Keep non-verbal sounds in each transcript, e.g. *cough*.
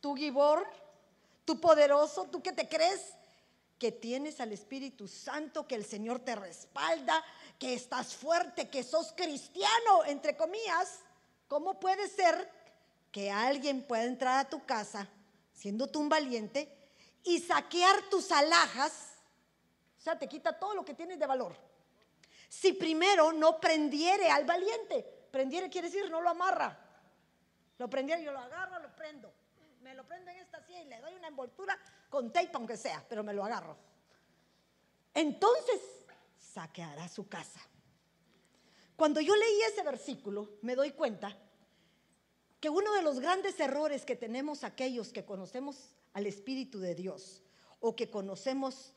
tú Gibor, tú poderoso, tú que te crees que tienes al Espíritu Santo, que el Señor te respalda, que estás fuerte, que sos cristiano, entre comillas, ¿cómo puede ser que alguien pueda entrar a tu casa siendo tú un valiente y saquear tus alhajas? O sea, te quita todo lo que tienes de valor. Si primero no prendiere al valiente, prendiere quiere decir no lo amarra. Lo prendiere, yo lo agarro, lo prendo. Me lo prendo en esta silla y le doy una envoltura con tape, aunque sea, pero me lo agarro. Entonces, saqueará su casa. Cuando yo leí ese versículo, me doy cuenta que uno de los grandes errores que tenemos aquellos que conocemos al Espíritu de Dios o que conocemos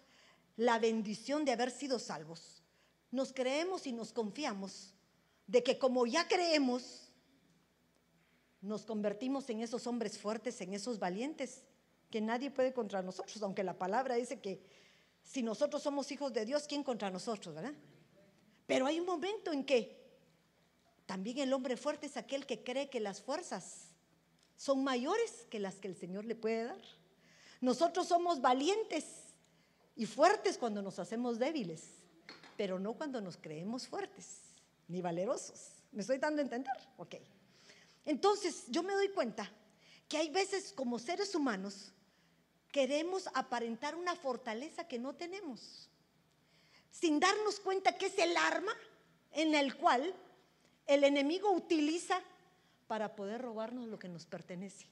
la bendición de haber sido salvos, nos creemos y nos confiamos de que como ya creemos, nos convertimos en esos hombres fuertes, en esos valientes, que nadie puede contra nosotros, aunque la palabra dice que si nosotros somos hijos de Dios, ¿quién contra nosotros, verdad? Pero hay un momento en que también el hombre fuerte es aquel que cree que las fuerzas son mayores que las que el Señor le puede dar. Nosotros somos valientes y fuertes cuando nos hacemos débiles, pero no cuando nos creemos fuertes ni valerosos. ¿Me estoy dando a entender? Ok. Entonces, yo me doy cuenta que hay veces como seres humanos queremos aparentar una fortaleza que no tenemos, sin darnos cuenta que es el arma en el cual el enemigo utiliza para poder robarnos lo que nos pertenece.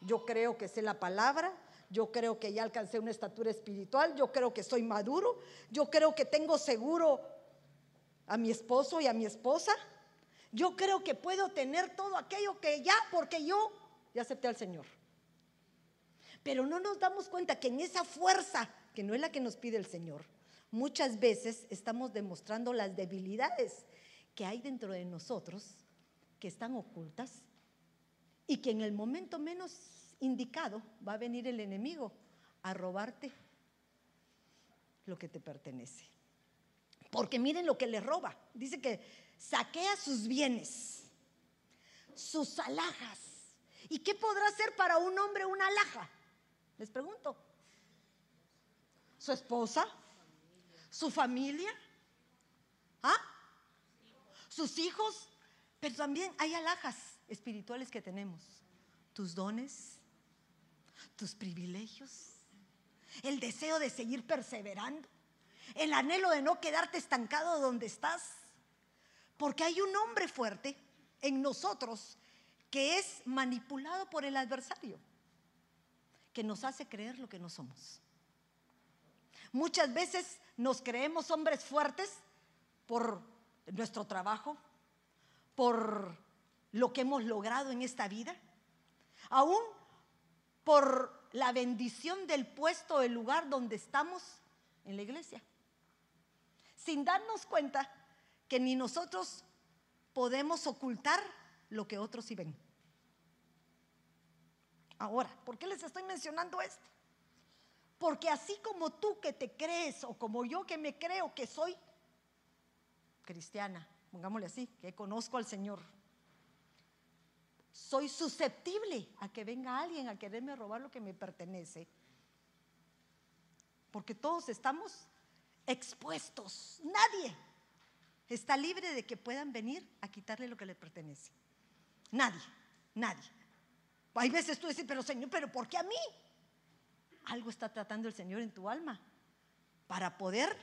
Yo creo que sé la palabra, yo creo que ya alcancé una estatura espiritual, yo creo que soy maduro, yo creo que tengo seguro a mi esposo y a mi esposa, yo creo que puedo tener todo aquello que ya, porque yo ya acepté al Señor. Pero no nos damos cuenta que en esa fuerza, que no es la que nos pide el Señor, muchas veces estamos demostrando las debilidades que hay dentro de nosotros, que están ocultas, y que en el momento menos indicado va a venir el enemigo a robarte lo que te pertenece. Porque miren lo que le roba. Dice que saquea sus bienes, sus alhajas. ¿Y qué podrá ser para un hombre una alhaja? Les pregunto. ¿Su esposa? ¿Su familia? ¿Ah? ¿Sus hijos? Pero también hay alhajas espirituales que tenemos. Tus dones, tus privilegios, el deseo de seguir perseverando, el anhelo de no quedarte estancado donde estás. Porque hay un hombre fuerte en nosotros que es manipulado por el adversario, que nos hace creer lo que no somos. Muchas veces nos creemos hombres fuertes por nuestro trabajo, por lo que hemos logrado en esta vida, aún por la bendición del puesto, del lugar donde estamos en la iglesia, sin darnos cuenta que ni nosotros podemos ocultar lo que otros sí ven. Ahora, ¿por qué les estoy mencionando esto? Porque así como tú que te crees o como yo que me creo que soy cristiana, pongámosle así, que conozco al Señor, soy susceptible a que venga alguien a quererme robar lo que me pertenece. Porque todos estamos expuestos. Nadie está libre de que puedan venir a quitarle lo que le pertenece. Nadie, nadie. Hay veces tú dices, pero Señor, pero ¿por qué a mí? Algo está tratando el Señor en tu alma para poder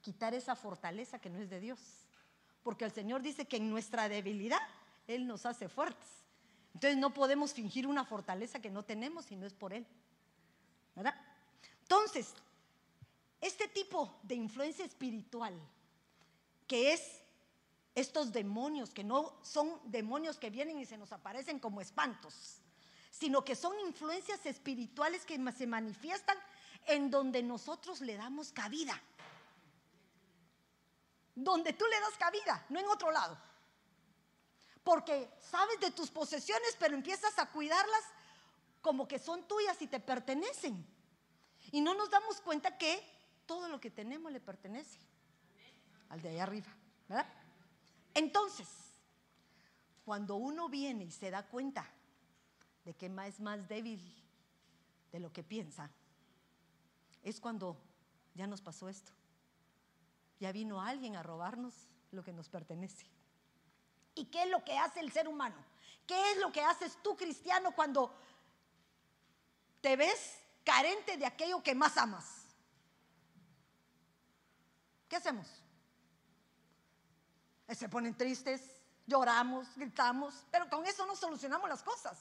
quitar esa fortaleza que no es de Dios. Porque el Señor dice que en nuestra debilidad Él nos hace fuertes. Entonces no podemos fingir una fortaleza que no tenemos si no es por Él. ¿Verdad? Entonces, este tipo de influencia espiritual, que es estos demonios, que no son demonios que vienen y se nos aparecen como espantos, sino que son influencias espirituales que se manifiestan en donde nosotros le damos cabida. Donde tú le das cabida, no en otro lado. Porque sabes de tus posesiones, pero empiezas a cuidarlas como que son tuyas y te pertenecen. Y no nos damos cuenta que todo lo que tenemos le pertenece al de allá arriba. ¿verdad? Entonces, cuando uno viene y se da cuenta de que es más débil de lo que piensa, es cuando ya nos pasó esto. Ya vino alguien a robarnos lo que nos pertenece. ¿Y qué es lo que hace el ser humano? ¿Qué es lo que haces tú, cristiano, cuando te ves carente de aquello que más amas? ¿Qué hacemos? Se ponen tristes, lloramos, gritamos, pero con eso no solucionamos las cosas.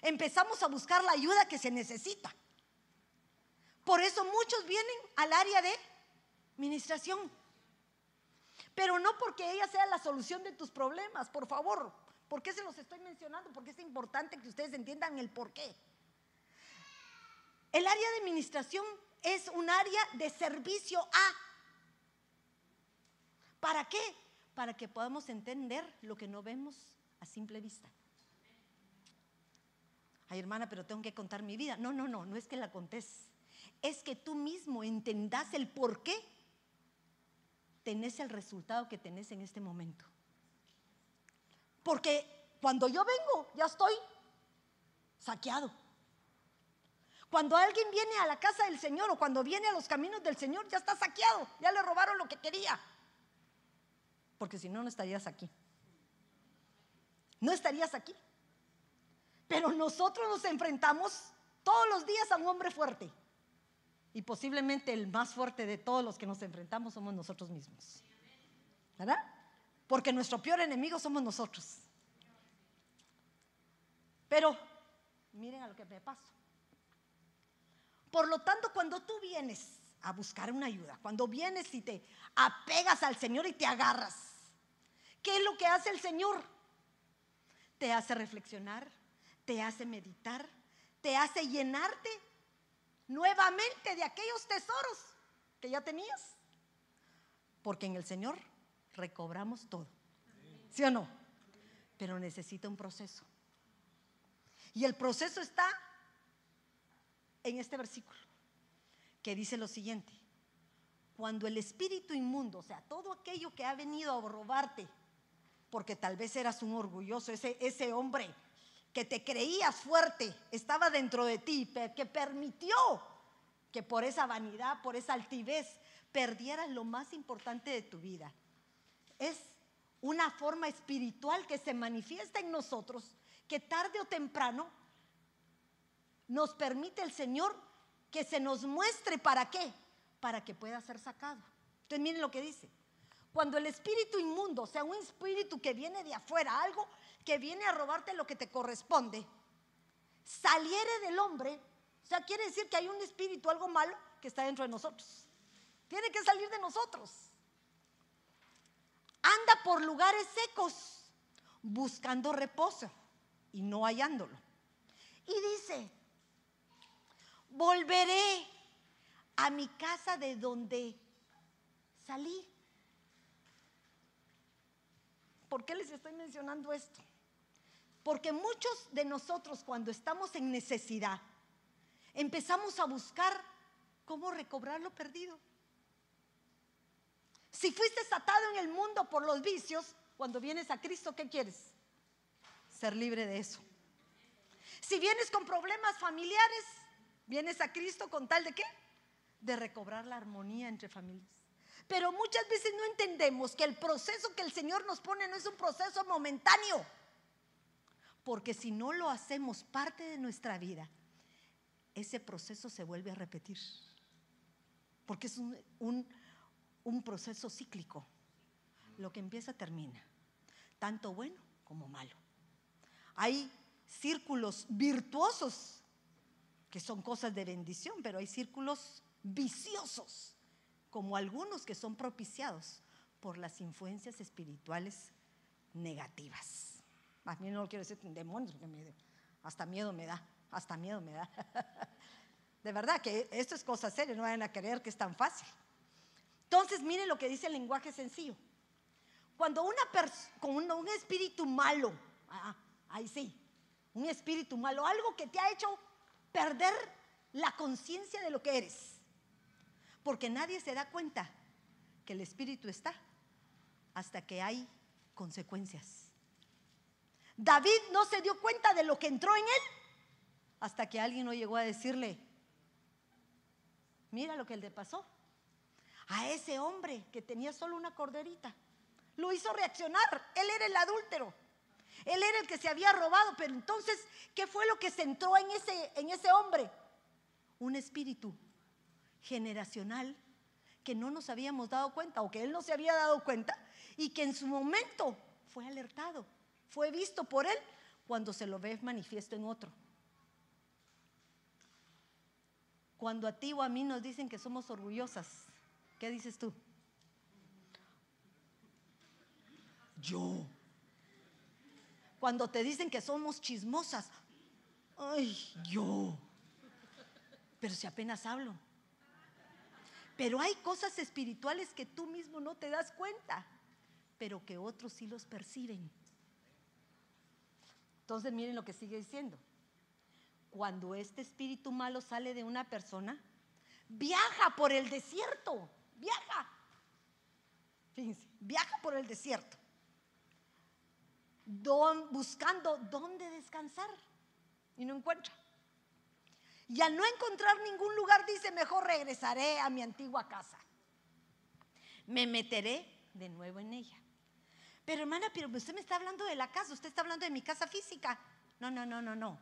Empezamos a buscar la ayuda que se necesita. Por eso muchos vienen al área de administración. Pero no porque ella sea la solución de tus problemas, por favor. ¿Por qué se los estoy mencionando? Porque es importante que ustedes entiendan el por qué. El área de administración es un área de servicio a. ¿Para qué? Para que podamos entender lo que no vemos a simple vista. Ay, hermana, pero tengo que contar mi vida. No, no, no, no es que la contés. Es que tú mismo entendas el por qué tenés el resultado que tenés en este momento. Porque cuando yo vengo, ya estoy saqueado. Cuando alguien viene a la casa del Señor o cuando viene a los caminos del Señor, ya está saqueado, ya le robaron lo que quería. Porque si no, no estarías aquí. No estarías aquí. Pero nosotros nos enfrentamos todos los días a un hombre fuerte. Y posiblemente el más fuerte de todos los que nos enfrentamos somos nosotros mismos. ¿Verdad? Porque nuestro peor enemigo somos nosotros. Pero miren a lo que me pasó. Por lo tanto, cuando tú vienes a buscar una ayuda, cuando vienes y te apegas al Señor y te agarras, ¿qué es lo que hace el Señor? Te hace reflexionar, te hace meditar, te hace llenarte nuevamente de aquellos tesoros que ya tenías. Porque en el Señor recobramos todo. ¿Sí o no? Pero necesita un proceso. Y el proceso está en este versículo, que dice lo siguiente. Cuando el espíritu inmundo, o sea, todo aquello que ha venido a robarte, porque tal vez eras un orgulloso, ese, ese hombre que te creías fuerte estaba dentro de ti, que permitió que por esa vanidad, por esa altivez, perdieras lo más importante de tu vida. Es una forma espiritual que se manifiesta en nosotros, que tarde o temprano nos permite el Señor que se nos muestre para qué, para que pueda ser sacado. Entonces miren lo que dice. Cuando el espíritu inmundo, o sea, un espíritu que viene de afuera, algo que viene a robarte lo que te corresponde, saliere del hombre, o sea, quiere decir que hay un espíritu, algo malo, que está dentro de nosotros. Tiene que salir de nosotros. Anda por lugares secos, buscando reposo y no hallándolo. Y dice, volveré a mi casa de donde salí. ¿Por qué les estoy mencionando esto? Porque muchos de nosotros cuando estamos en necesidad, empezamos a buscar cómo recobrar lo perdido. Si fuiste atado en el mundo por los vicios, cuando vienes a Cristo, ¿qué quieres? Ser libre de eso. Si vienes con problemas familiares, vienes a Cristo con tal de qué? De recobrar la armonía entre familias. Pero muchas veces no entendemos que el proceso que el Señor nos pone no es un proceso momentáneo. Porque si no lo hacemos parte de nuestra vida, ese proceso se vuelve a repetir. Porque es un, proceso cíclico. Lo que empieza termina, tanto bueno como malo. Hay círculos virtuosos que son cosas de bendición, pero hay círculos viciosos, como algunos que son propiciados por las influencias espirituales negativas. A mí no quiero decir demonios, hasta miedo me da hasta miedo me da. *laughs* De verdad que esto es cosa seria, no vayan a creer que es tan fácil. Entonces, miren lo que dice el lenguaje sencillo. Cuando una un, espíritu malo, ah, ahí sí, un espíritu malo, algo que te ha hecho perder la conciencia de lo que eres. Porque nadie se da cuenta que el espíritu está hasta que hay consecuencias. David no se dio cuenta de lo que entró en él hasta que alguien no llegó a decirle, mira lo que le pasó a ese hombre que tenía solo una corderita. Lo hizo reaccionar. Él era el adúltero. Él era el que se había robado. Pero entonces, ¿qué fue lo que se entró en ese, en ese hombre? Un espíritu generacional que no nos habíamos dado cuenta o que él no se había dado cuenta y que en su momento fue alertado, fue visto por él cuando se lo ve manifiesto en otro. Cuando a ti o a mí nos dicen que somos orgullosas, ¿qué dices tú? Yo. Cuando te dicen que somos chismosas, ay, yo. Pero si apenas hablo. Pero hay cosas espirituales que tú mismo no te das cuenta, pero que otros sí los perciben. Entonces miren lo que sigue diciendo. Cuando este espíritu malo sale de una persona, viaja por el desierto, viaja. Fíjense, viaja por el desierto, buscando dónde descansar y no encuentra. Y al no encontrar ningún lugar dice, mejor regresaré a mi antigua casa. Me meteré de nuevo en ella. Pero hermana, pero usted me está hablando de la casa, usted está hablando de mi casa física. No, no, no, no, no.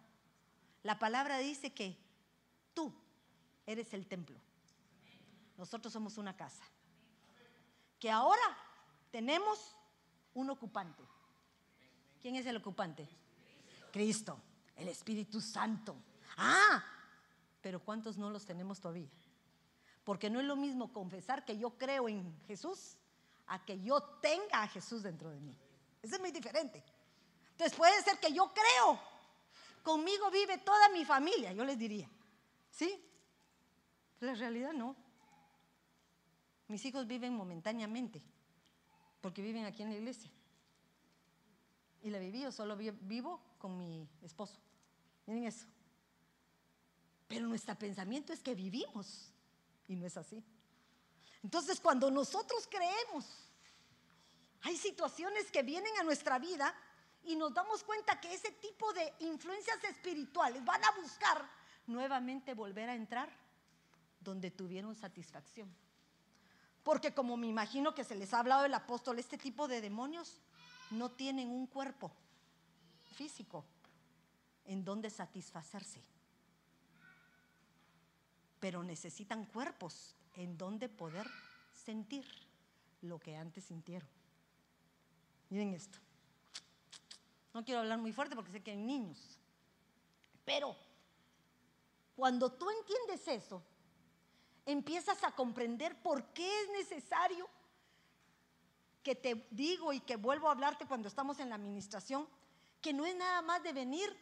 La palabra dice que tú eres el templo. Nosotros somos una casa. Que ahora tenemos un ocupante. ¿Quién es el ocupante? Cristo, el Espíritu Santo. Ah, pero ¿cuántos no los tenemos todavía? Porque no es lo mismo confesar que yo creo en Jesús a que yo tenga a Jesús dentro de mí. Eso es muy diferente. Entonces puede ser que yo creo, conmigo vive toda mi familia, yo les diría. ¿Sí? Pero en realidad no. Mis hijos viven momentáneamente, porque viven aquí en la iglesia. Y la viví, yo solo vivo con mi esposo. Miren eso. Pero nuestro pensamiento es que vivimos y no es así. Entonces cuando nosotros creemos, hay situaciones que vienen a nuestra vida y nos damos cuenta que ese tipo de influencias espirituales van a buscar nuevamente volver a entrar donde tuvieron satisfacción. Porque como me imagino que se les ha hablado el apóstol, este tipo de demonios no tienen un cuerpo físico en donde satisfacerse pero necesitan cuerpos en donde poder sentir lo que antes sintieron. Miren esto. No quiero hablar muy fuerte porque sé que hay niños, pero cuando tú entiendes eso, empiezas a comprender por qué es necesario que te digo y que vuelvo a hablarte cuando estamos en la administración, que no es nada más de venir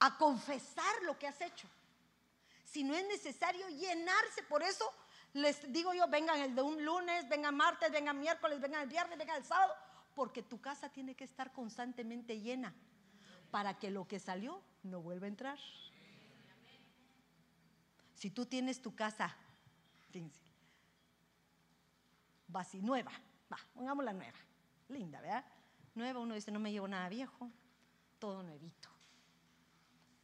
a confesar lo que has hecho si no es necesario llenarse. Por eso les digo yo, vengan el de un lunes, vengan martes, vengan miércoles, vengan el viernes, vengan el sábado, porque tu casa tiene que estar constantemente llena para que lo que salió no vuelva a entrar. Si tú tienes tu casa, fíjense, nueva, va, pongámosla nueva, linda, ¿verdad? Nueva, uno dice, no me llevo nada viejo, todo nuevito.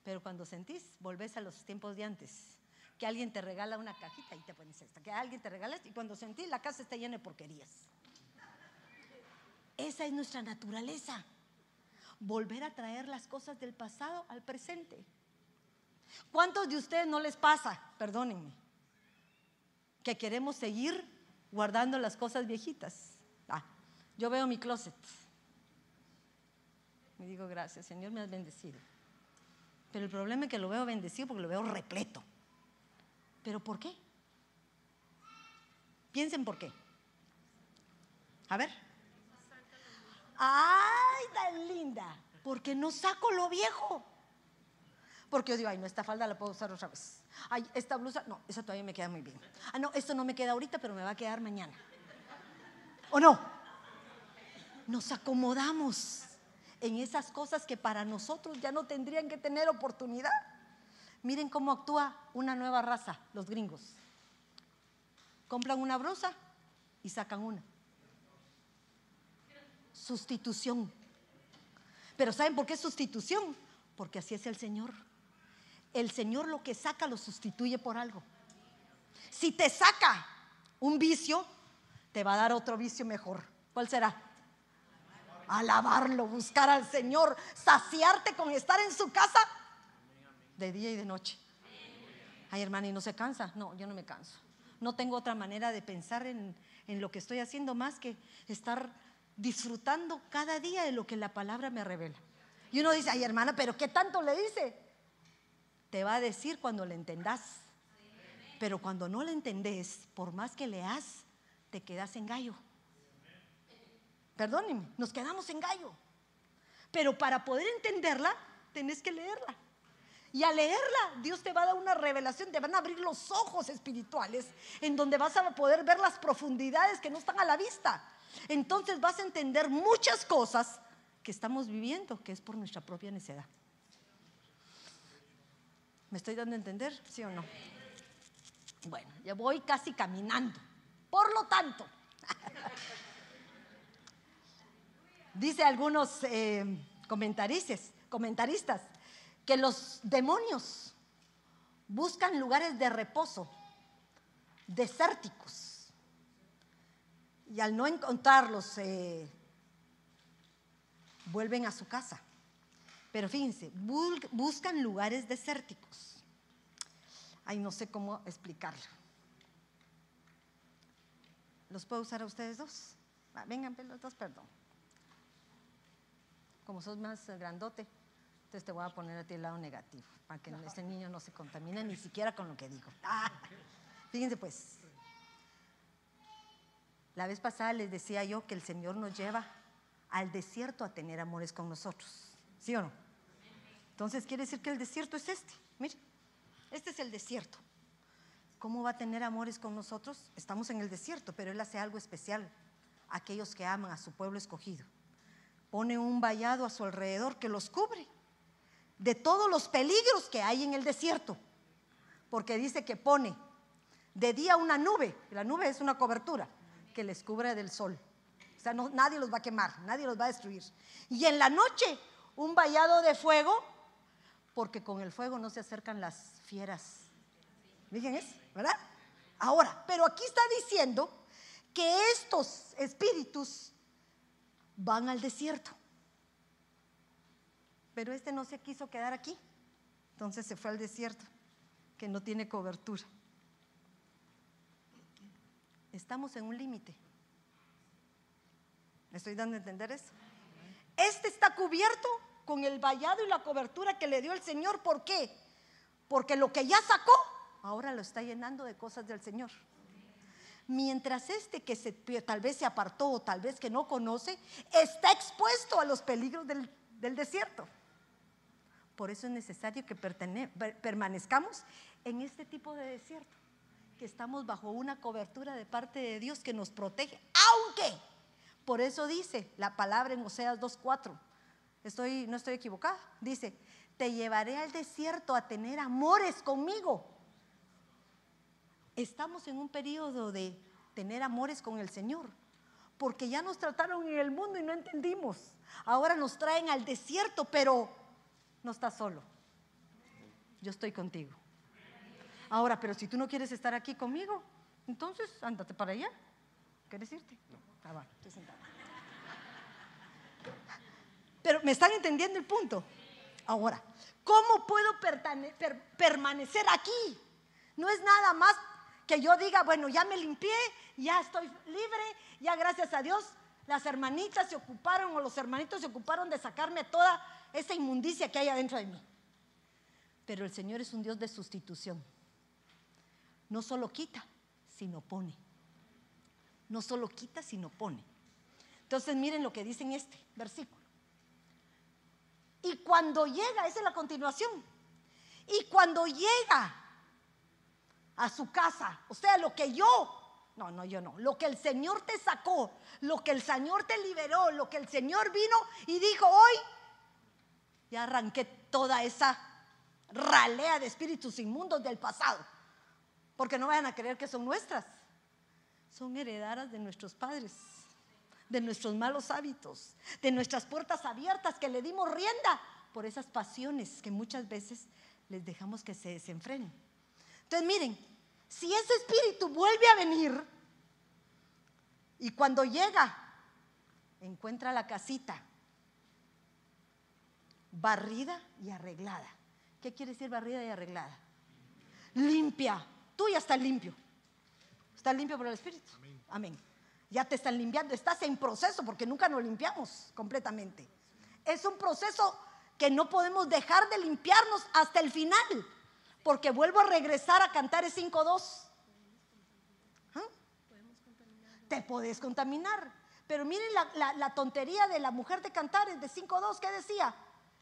Pero cuando sentís, volvés a los tiempos de antes. Que alguien te regala una cajita y te pones esta. Que alguien te regala y cuando sentís la casa está llena de porquerías. Esa es nuestra naturaleza. Volver a traer las cosas del pasado al presente. ¿Cuántos de ustedes no les pasa, perdónenme, que queremos seguir guardando las cosas viejitas? Ah, yo veo mi closet. Me digo, gracias, Señor, me has bendecido. Pero el problema es que lo veo bendecido porque lo veo repleto. ¿Pero por qué? Piensen por qué. A ver. Ay, tan linda. Porque no saco lo viejo. Porque yo digo, ay, no, esta falda la puedo usar otra vez. Ay, esta blusa, no, esa todavía me queda muy bien. Ah, no, esto no me queda ahorita, pero me va a quedar mañana. ¿O no? Nos acomodamos en esas cosas que para nosotros ya no tendrían que tener oportunidad. Miren cómo actúa una nueva raza, los gringos. Compran una brusa y sacan una. Sustitución. Pero ¿saben por qué sustitución? Porque así es el Señor. El Señor lo que saca lo sustituye por algo. Si te saca un vicio, te va a dar otro vicio mejor. ¿Cuál será? Alabarlo, buscar al Señor, saciarte con estar en su casa de día y de noche. Ay, hermana, ¿y no se cansa? No, yo no me canso. No tengo otra manera de pensar en, en lo que estoy haciendo más que estar disfrutando cada día de lo que la palabra me revela. Y uno dice, ay hermana, pero ¿qué tanto le dice? Te va a decir cuando le entendás. Pero cuando no le entendés, por más que leas, te quedas en gallo. Perdónenme, nos quedamos en gallo. Pero para poder entenderla, tenés que leerla. Y al leerla, Dios te va a dar una revelación, te van a abrir los ojos espirituales, en donde vas a poder ver las profundidades que no están a la vista. Entonces vas a entender muchas cosas que estamos viviendo, que es por nuestra propia necedad. ¿Me estoy dando a entender? ¿Sí o no? Bueno, ya voy casi caminando. Por lo tanto, *laughs* dice algunos eh, comentaristas, que los demonios buscan lugares de reposo, desérticos, y al no encontrarlos, eh, vuelven a su casa. Pero fíjense, buscan lugares desérticos. Ay, no sé cómo explicarlo. ¿Los puedo usar a ustedes dos? vengan, pues, los dos, perdón. Como sos más grandote, entonces te voy a poner a ti el lado negativo, para que este niño no se contamine ni siquiera con lo que digo. fíjense pues, la vez pasada les decía yo que el Señor nos lleva al desierto a tener amores con nosotros. ¿Sí o no? Entonces quiere decir que el desierto es este. Mire, este es el desierto. ¿Cómo va a tener amores con nosotros? Estamos en el desierto, pero Él hace algo especial a aquellos que aman a su pueblo escogido. Pone un vallado a su alrededor que los cubre de todos los peligros que hay en el desierto. Porque dice que pone de día una nube, la nube es una cobertura que les cubre del sol. O sea, nadie los va a quemar, nadie los va a destruir. Y en la noche un vallado de fuego, porque con el fuego no se acercan las fieras. Miren eso, ¿verdad? Ahora, pero aquí está diciendo que estos espíritus van al desierto. Pero este no se quiso quedar aquí. Entonces se fue al desierto, que no tiene cobertura. Estamos en un límite. ¿Me estoy dando a entender eso? Este está cubierto con el vallado y la cobertura que le dio el Señor. ¿Por qué? Porque lo que ya sacó, ahora lo está llenando de cosas del Señor. Mientras este que tal vez se apartó o tal vez que no conoce, está expuesto a los peligros del, del desierto. Por eso es necesario que permanezcamos en este tipo de desierto que estamos bajo una cobertura de parte de Dios que nos protege, aunque, por eso dice la palabra en Oseas 2.4, estoy, no estoy equivocada, dice, te llevaré al desierto a tener amores conmigo. Estamos en un periodo de tener amores con el Señor, porque ya nos trataron en el mundo y no entendimos. Ahora nos traen al desierto, pero no estás solo. Yo estoy contigo. Ahora, pero si tú no quieres estar aquí conmigo, entonces ándate para allá. ¿Quieres irte? No. Ah, va, estoy sentada. Pero me están entendiendo el punto. Ahora, ¿cómo puedo permanecer aquí? No es nada más que yo diga, bueno, ya me limpié, ya estoy libre, ya gracias a Dios las hermanitas se ocuparon o los hermanitos se ocuparon de sacarme toda esa inmundicia que hay adentro de mí. Pero el Señor es un Dios de sustitución no solo quita, sino pone. No solo quita, sino pone. Entonces miren lo que dice en este versículo. Y cuando llega, esa es la continuación. Y cuando llega a su casa, o sea, lo que yo, no, no, yo no, lo que el Señor te sacó, lo que el Señor te liberó, lo que el Señor vino y dijo hoy, ya arranqué toda esa ralea de espíritus inmundos del pasado. Porque no vayan a creer que son nuestras. Son heredadas de nuestros padres, de nuestros malos hábitos, de nuestras puertas abiertas que le dimos rienda por esas pasiones que muchas veces les dejamos que se desenfrenen. Entonces miren, si ese espíritu vuelve a venir y cuando llega encuentra la casita barrida y arreglada. ¿Qué quiere decir barrida y arreglada? Limpia. Tú ya estás limpio. ¿Estás limpio por el Espíritu? Amén. Ya te están limpiando. Estás en proceso porque nunca nos limpiamos completamente. Es un proceso que no podemos dejar de limpiarnos hasta el final. Porque vuelvo a regresar a cantar el 5.2. ¿Ah? Te puedes contaminar. Pero miren la, tontería de la mujer de Cantares de 5.2. ¿Qué decía?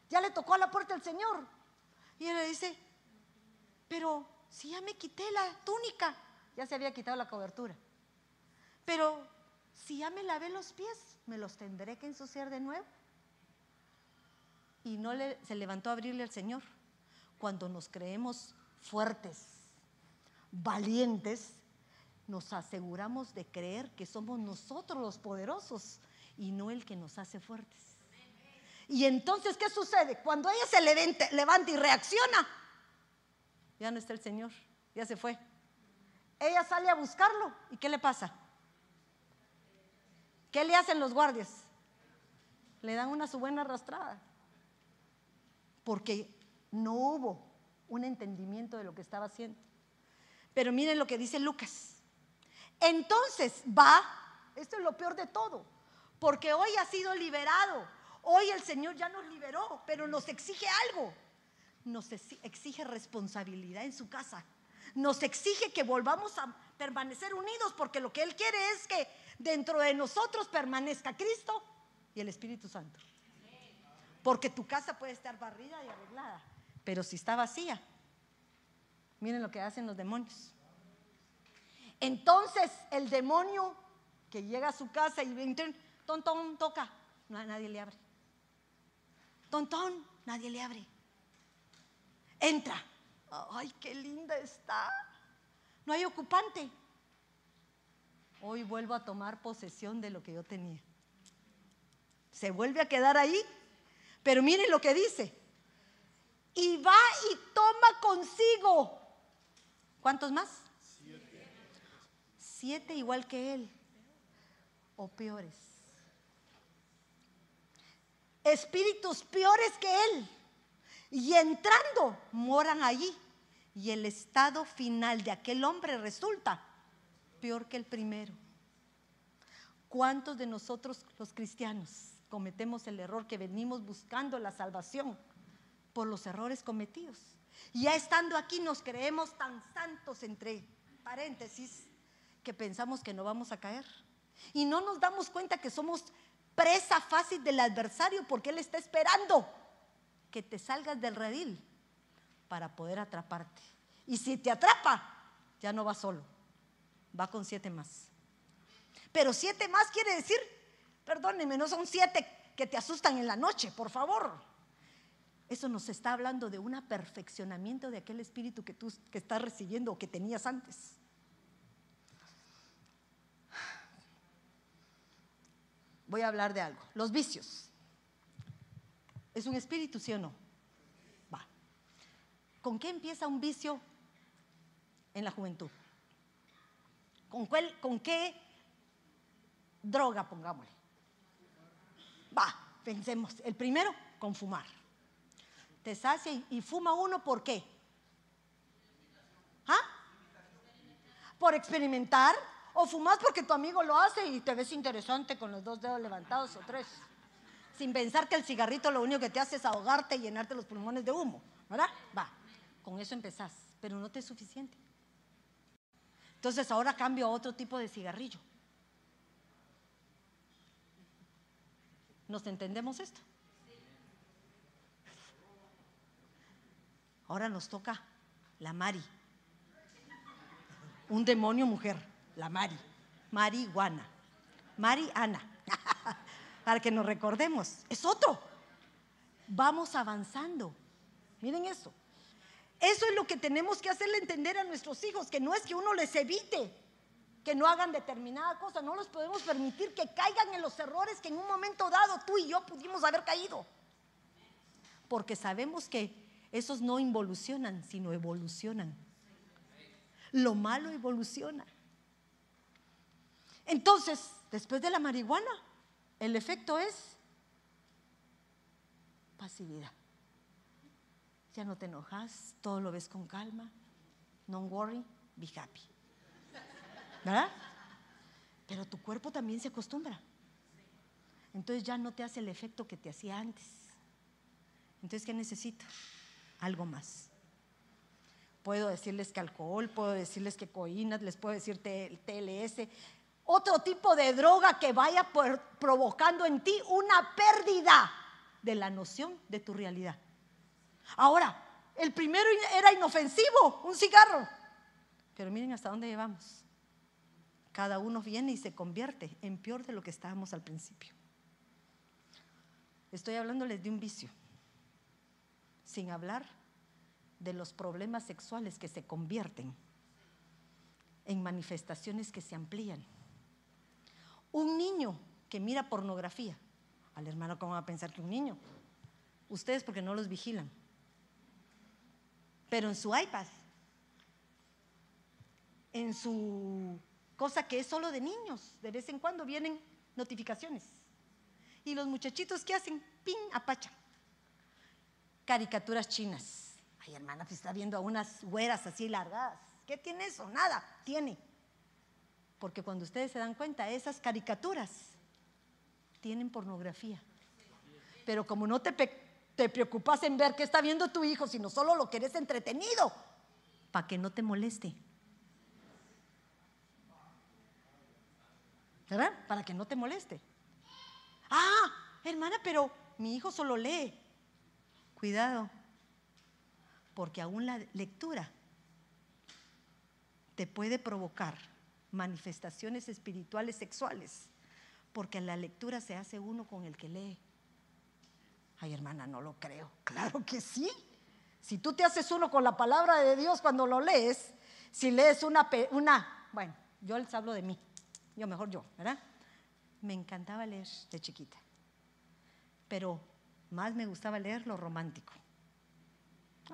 Ya le tocó a la puerta el Señor. Y él le dice, pero si ya me quité la túnica, ya se había quitado la cobertura. Pero si ya me lavé los pies, ¿me los tendré que ensuciar de nuevo? Y no le, se levantó a abrirle al Señor. Cuando nos creemos fuertes, valientes, nos aseguramos de creer que somos nosotros los poderosos y no el que nos hace fuertes. Y entonces, ¿qué sucede? Cuando ella se levanta y reacciona, ya no está el Señor, ya se fue. Ella sale a buscarlo y ¿qué le pasa? ¿Qué le hacen los guardias? Le dan una su buena arrastrada. Porque no hubo un entendimiento de lo que estaba haciendo. Pero miren lo que dice Lucas. Entonces va, esto es lo peor de todo, porque hoy ha sido liberado. Hoy el Señor ya nos liberó, pero nos exige algo. Nos exige responsabilidad en su casa. Nos exige que volvamos a permanecer unidos, porque lo que Él quiere es que dentro de nosotros permanezca Cristo y el Espíritu Santo. Porque tu casa puede estar barrida y arreglada, pero si está vacía, miren lo que hacen los demonios. Entonces el demonio que llega a su casa y tontón, toca, nadie le abre. Tontón, nadie le abre. Entra. Ay, qué linda está. No hay ocupante. Hoy vuelvo a tomar posesión de lo que yo tenía. Se vuelve a quedar ahí pero miren lo que dice. Y va y toma consigo. ¿Cuántos más? Siete. Igual que él. O peores. Espíritus peores que él. Y entrando, moran allí. Y el estado final de aquel hombre resulta peor que el primero. ¿Cuántos de nosotros los cristianos cometemos el error que venimos buscando la salvación por los errores cometidos. Ya estando aquí nos creemos tan santos entre paréntesis que pensamos que no vamos a caer. Y no nos damos cuenta que somos presa fácil del adversario porque él está esperando que te salgas del redil para poder atraparte. Y si te atrapa, ya no va solo, va con siete más. Pero siete más quiere decir Perdónenme, no son siete que te asustan en la noche, por favor. Eso nos está hablando de un perfeccionamiento de aquel espíritu que tú que estás recibiendo o que tenías antes. Voy a hablar de algo. Los vicios. ¿Es un espíritu, sí o no? Va. ¿Con qué empieza un vicio en la juventud? ¿Con, con qué droga, pongámosle? Va, pensemos. El primero, con fumar. Te sacia y, fuma uno, ¿por qué? ¿Ah? ¿Por experimentar? ¿O fumas porque tu amigo lo hace y te ves interesante con los dos dedos levantados o tres? Sin pensar que el cigarrito lo único que te hace es ahogarte y llenarte los pulmones de humo, ¿verdad? Va, con eso empezás, pero no te es suficiente. Entonces ahora cambio a otro tipo de cigarrillo. ¿Nos entendemos esto? Ahora nos toca la Mari. Un demonio mujer, la Mari. Marihuana. Mariana. *laughs* Para que nos recordemos. Es otro. Vamos avanzando. Miren eso. Eso es lo que tenemos que hacerle entender a nuestros hijos, que no es que uno les evite, que no hagan determinada cosa. No los podemos permitir que caigan en los errores que en un momento dado tú y yo pudimos haber caído. Porque sabemos que esos no involucionan, sino evolucionan. Lo malo evoluciona. Entonces, después de la marihuana, el efecto es pasividad. Ya no te enojas, todo lo ves con calma. No worry, be happy. ¿Verdad? Pero tu cuerpo también se acostumbra. Entonces ya no te hace el efecto que te hacía antes. Entonces, ¿qué necesito? Algo más. Puedo decirles que alcohol, puedo decirles que coínas, les puedo decir TLS, otro tipo de droga que vaya provocando en ti una pérdida de la noción de tu realidad. Ahora, el primero era inofensivo, un cigarro. Pero miren hasta dónde llevamos. Cada uno viene y se convierte en peor de lo que estábamos al principio. Estoy hablándoles de un vicio, sin hablar de los problemas sexuales que se convierten en manifestaciones que se amplían. Un niño que mira pornografía, al hermano, ¿cómo va a pensar que un niño? Ustedes porque no los vigilan. Pero en su iPad, en su cosa que es solo de niños, de vez en cuando vienen notificaciones. Y los muchachitos que hacen, pin, apachan. Caricaturas chinas. Ay, hermana, pues está viendo a unas güeras así largadas. ¿Qué tiene eso? Nada, tiene. Porque cuando ustedes se dan cuenta, esas caricaturas tienen pornografía. Pero como no te, te preocupas en ver qué está viendo tu hijo, sino solo lo querés entretenido, para que no te moleste. ¿Verdad? Para que no te moleste. Ah, hermana, pero mi hijo solo lee. Cuidado, porque aún la lectura te puede provocar manifestaciones espirituales sexuales, porque la lectura se hace uno con el que lee. Ay, hermana, no lo creo. Claro que sí. Si tú te haces uno con la palabra de Dios cuando lo lees, si lees una, una bueno, yo les hablo de mí, yo mejor yo, ¿verdad? Me encantaba leer de chiquita, pero más me gustaba leer lo romántico.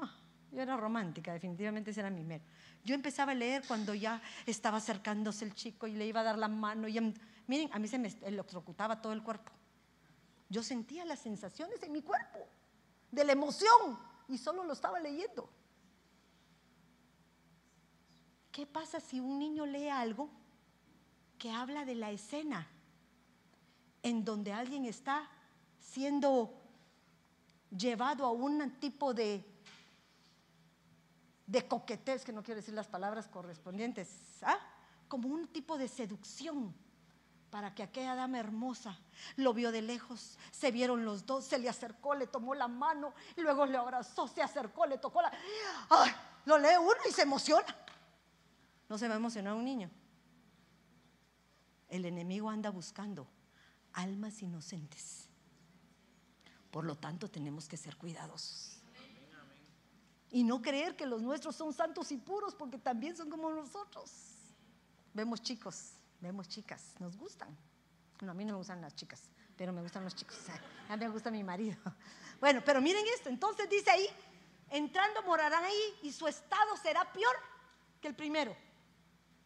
Ah, yo era romántica, definitivamente ese era mi mero. Yo empezaba a leer cuando ya estaba acercándose el chico y le iba a dar la mano. Y, miren, a mí se me electrocutaba todo el cuerpo. Yo sentía las sensaciones en mi cuerpo, de la emoción, y solo lo estaba leyendo. ¿Qué pasa si un niño lee algo que habla de la escena en donde alguien está siendo llevado a un tipo de de coquetés, que no quiero decir las palabras correspondientes, ¿ah? como un tipo de seducción para que aquella dama hermosa lo vio de lejos, se vieron los dos, se le acercó, le tomó la mano, luego le abrazó, se acercó, le tocó la... ¡Ay! Lo lee uno y se emociona. No se va a emocionar un niño. El enemigo anda buscando almas inocentes. Por lo tanto, tenemos que ser cuidadosos. Y no creer que los nuestros son santos y puros porque también son como nosotros. Vemos chicos, vemos chicas, nos gustan. No, a mí no me gustan las chicas, pero me gustan los chicos. A mí me gusta mi marido. *laughs* Bueno, pero miren esto, entonces dice ahí, entrando morarán ahí y su estado será peor que el primero,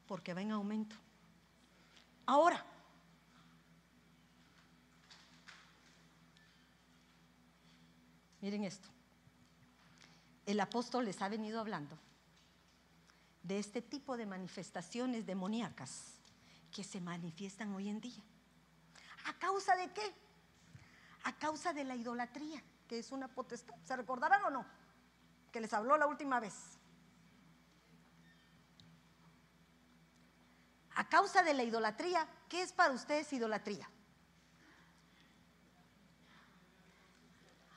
porque va en aumento. Ahora, miren esto el apóstol les ha venido hablando de este tipo de manifestaciones demoníacas que se manifiestan hoy en día. ¿A causa de qué? A causa de la idolatría, que es una potestad. ¿Se recordarán o no? Que les habló la última vez. A causa de la idolatría, ¿qué es para ustedes idolatría?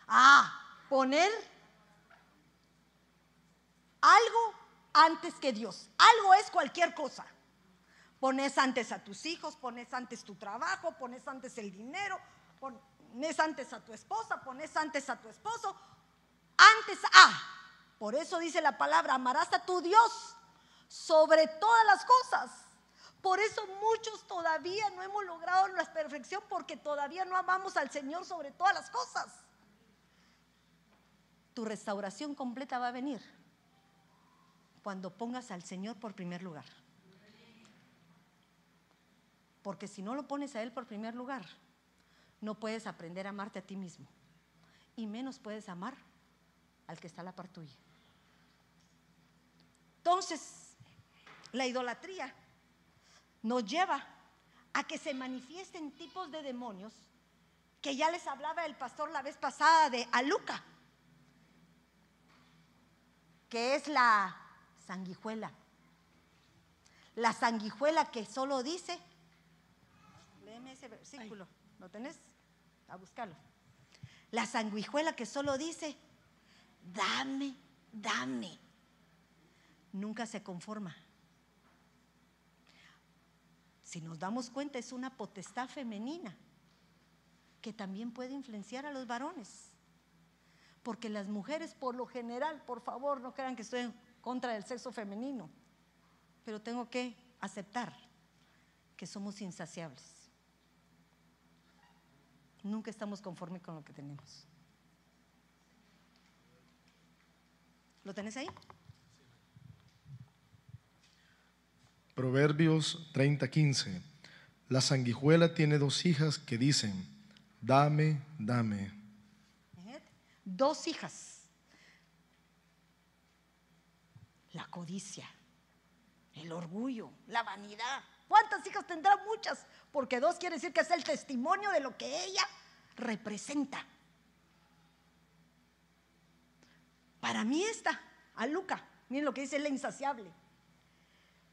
Ah, poner algo antes que Dios. Algo es cualquier cosa. Pones antes a tus hijos, pones antes tu trabajo, pones antes el dinero, pones antes a tu esposa, pones antes a tu esposo, antes a. Por eso dice la palabra, amarás a tu Dios sobre todas las cosas, Por eso muchos todavía no hemos logrado la perfección porque todavía no amamos al Señor sobre todas las cosas. Tu restauración completa va a venir cuando pongas al Señor por primer lugar. Porque si no lo pones a Él por primer lugar, no puedes aprender a amarte a ti mismo. Y menos puedes amar al que está a la par tuya. Entonces, la idolatría nos lleva a que se manifiesten tipos de demonios que ya les hablaba el pastor la vez pasada de Aluca, que es la sanguijuela. La sanguijuela que solo dice, léeme ese versículo, ¿lo tenés? A buscarlo. La sanguijuela que solo dice, dame, dame. Nunca se conforma. Si nos damos cuenta, es una potestad femenina que también puede influenciar a los varones. Porque las mujeres, por lo general, por favor, no crean que estoy en contra del sexo femenino, pero tengo que aceptar que somos insaciables. Nunca estamos conformes con lo que tenemos. ¿Lo tenés ahí? Proverbios 30:15. La sanguijuela tiene dos hijas que dicen, dame, dame. Dos hijas. La codicia, el orgullo, la vanidad. ¿Cuántas hijas tendrá? Muchas, porque dos quiere decir que es el testimonio de lo que ella representa. Para mí esta, a Luca, miren lo que dice la insaciable.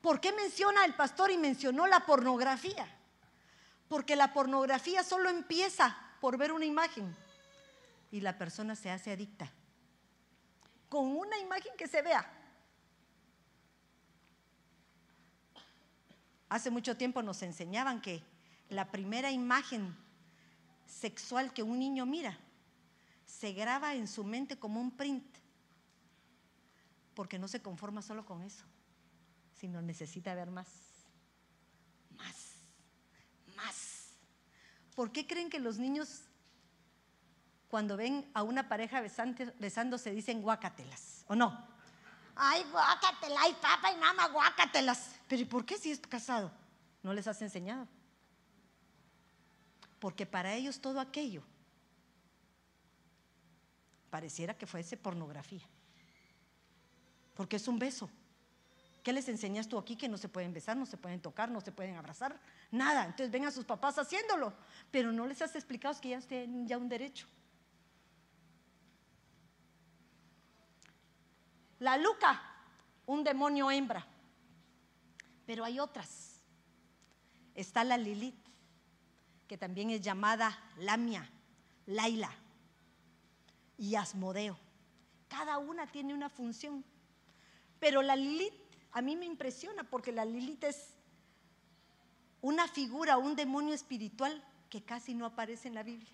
¿Por qué menciona el pastor y mencionó la pornografía? Porque la pornografía solo empieza por ver una imagen y la persona se hace adicta. Con una imagen que se vea. Hace mucho tiempo nos enseñaban que la primera imagen sexual que un niño mira se graba en su mente como un print, porque no se conforma solo con eso, sino necesita ver más, más, más. ¿Por qué creen que los niños cuando ven a una pareja besándose dicen guácatelas? ¿O no? Ay, guácatelas, ay, papá y mamá, guácatelas. Pero ¿y por qué si es casado? ¿No les has enseñado? Porque para ellos todo aquello pareciera que fuese pornografía. Porque es un beso. ¿Qué les enseñas tú aquí que no se pueden besar, no se pueden tocar, no se pueden abrazar? Nada. Entonces ven a sus papás haciéndolo, pero no les has explicado que ya tienen ya un derecho. La Luca, un demonio hembra. Pero hay otras. Está la Lilith, que también es llamada Lamia, Laila y Asmodeo. Cada una tiene una función. Pero la Lilith a mí me impresiona porque la Lilith es una figura, un demonio espiritual que casi no aparece en la Biblia.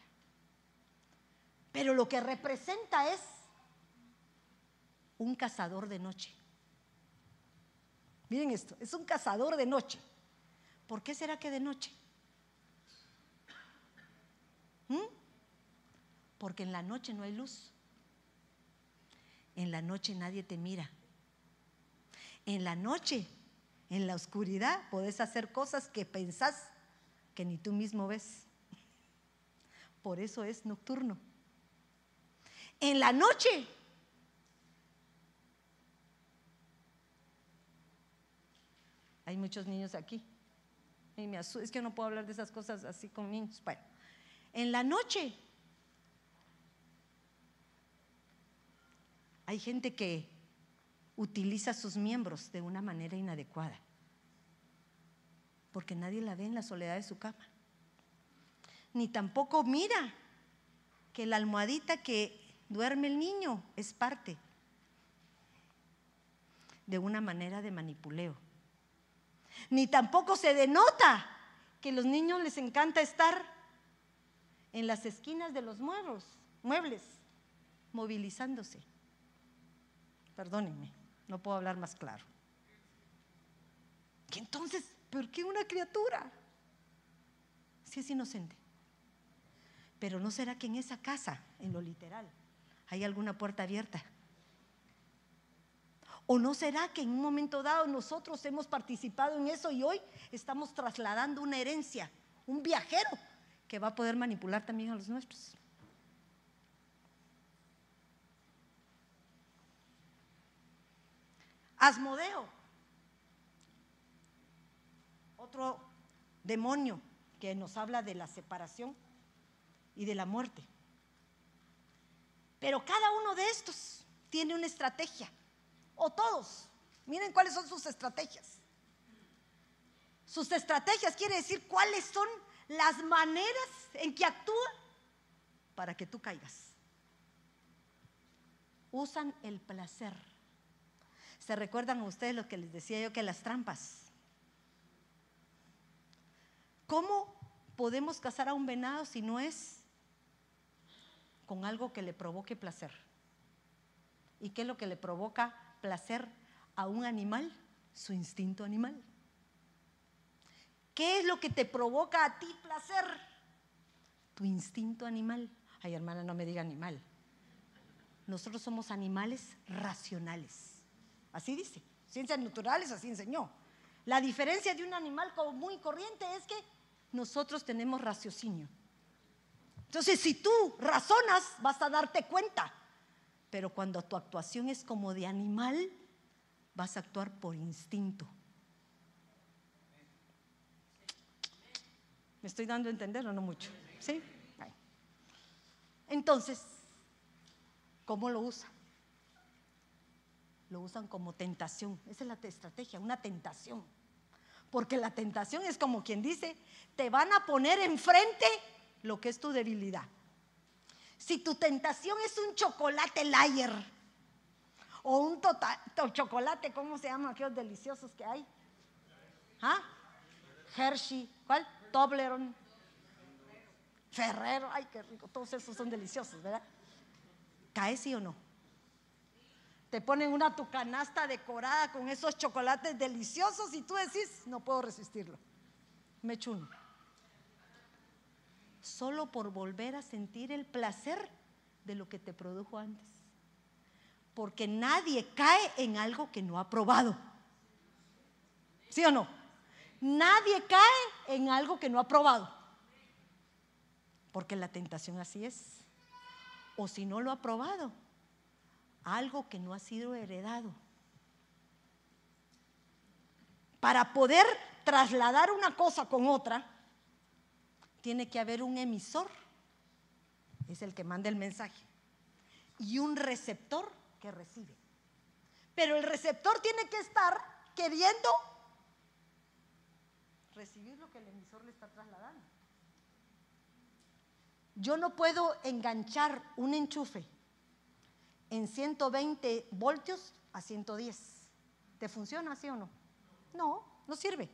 Pero lo que representa es un cazador de noche. Miren esto, es un cazador de noche. ¿Por qué será que de noche? ¿Mm? Porque en la noche no hay luz. En la noche nadie te mira. En la noche, en la oscuridad, podés hacer cosas que pensás que ni tú mismo ves. Por eso es nocturno. En la noche Hay muchos niños aquí. Y me es que no puedo hablar de esas cosas así con niños. Bueno, en la noche hay gente que utiliza sus miembros de una manera inadecuada, porque nadie la ve en la soledad de su cama. Ni tampoco mira que la almohadita que duerme el niño es parte de una manera de manipuleo ni tampoco se denota que los niños les encanta estar en las esquinas de los muebles, muebles movilizándose. Perdónenme, no puedo hablar más claro. Entonces ¿Por qué una criatura? Si es inocente. Pero ¿no será que en esa casa, en lo literal, hay alguna puerta abierta? ¿O no será que en un momento dado nosotros hemos participado en eso y hoy estamos trasladando una herencia, un viajero que va a poder manipular también a los nuestros? Asmodeo, otro demonio que nos habla de la separación y de la muerte. Pero cada uno de estos tiene una estrategia, o todos. Miren cuáles son sus estrategias. Sus estrategias quiere decir cuáles son las maneras en que actúan para que tú caigas. Usan el placer. ¿Se recuerdan a ustedes lo que les decía yo que las trampas? ¿Cómo podemos cazar a un venado si no es con algo que le provoque placer? ¿Y qué es lo que le provoca placer a un animal? Su instinto animal. ¿Qué es lo que te provoca a ti placer? Tu instinto animal. Ay, hermana, no me diga animal. Nosotros somos animales racionales. Así dice. Ciencias naturales así enseñó. La diferencia de un animal común y corriente es que nosotros tenemos raciocinio. Entonces, si tú razonas, vas a darte cuenta. Pero cuando tu actuación es como de animal, vas a actuar por instinto. ¿Me estoy dando a entender o no mucho? ¿Sí? Entonces, ¿cómo lo usan? Lo usan como tentación. Esa es la estrategia, una tentación. Porque la tentación es como quien dice, te van a poner enfrente lo que es tu debilidad. Si tu tentación es un chocolate layer o un tota, chocolate, ¿cómo se llaman aquellos deliciosos que hay? ¿Ah? Hershey, ¿cuál? Toblerone, Ferrero, ay, qué rico, todos esos son deliciosos, ¿verdad? ¿Cae sí o no? Te ponen una tu canasta decorada con esos chocolates deliciosos y tú decís, no puedo resistirlo. Me echo uno. Solo por volver a sentir el placer de lo que te produjo antes. Porque nadie cae en algo que no ha probado. ¿Sí o no? Nadie cae en algo que no ha probado. Porque la tentación así es. O si no lo ha probado, algo que no ha sido heredado. Para poder trasladar una cosa con otra, tiene que haber un emisor, es el que manda el mensaje, y un receptor que recibe. Pero el receptor tiene que estar queriendo recibir lo que el emisor le está trasladando. Yo no puedo enganchar un enchufe en 120 voltios a 110. ¿Te funciona así o no? No, no sirve.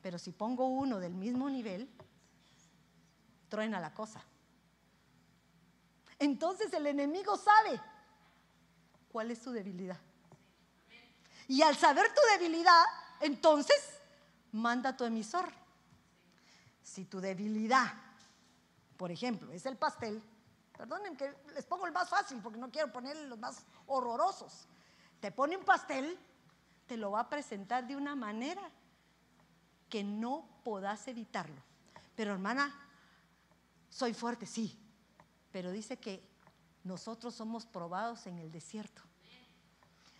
Pero si pongo uno del mismo nivel, truena la cosa. Entonces el enemigo sabe cuál es tu debilidad. Y al saber tu debilidad, entonces manda a tu emisor. Si tu debilidad, por ejemplo, es el pastel, Perdonen que les pongo el más fácil porque no quiero poner los más horrorosos. Te pone un pastel, te lo va a presentar de una manera que no podás evitarlo. Pero hermana, soy fuerte, sí, pero dice que nosotros somos probados en el desierto.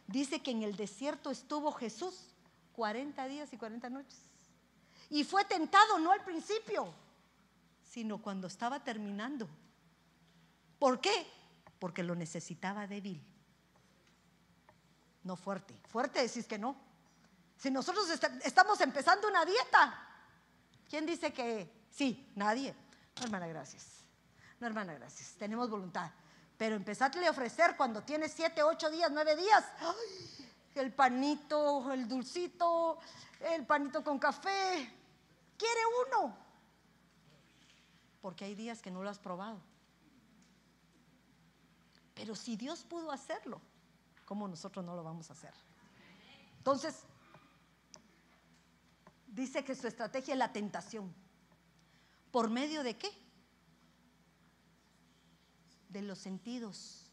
Dice que en el desierto estuvo Jesús 40 días y 40 noches. Y fue tentado no al principio, sino cuando estaba terminando. ¿Por qué? Porque lo necesitaba débil, no fuerte. Fuerte decís que no. Si nosotros estamos empezando una dieta, ¿quién dice que sí? Nadie. No, hermana, gracias. No, hermana, gracias. Tenemos voluntad. Pero empezarle a ofrecer cuando tienes siete, ocho días, nueve días, el panito, el dulcito, el panito con café. Quiere uno. Porque hay días que no lo has probado. Pero si Dios pudo hacerlo, ¿cómo nosotros no lo vamos a hacer? Entonces, dice que su estrategia es la tentación. ¿Por medio de qué? De los sentidos.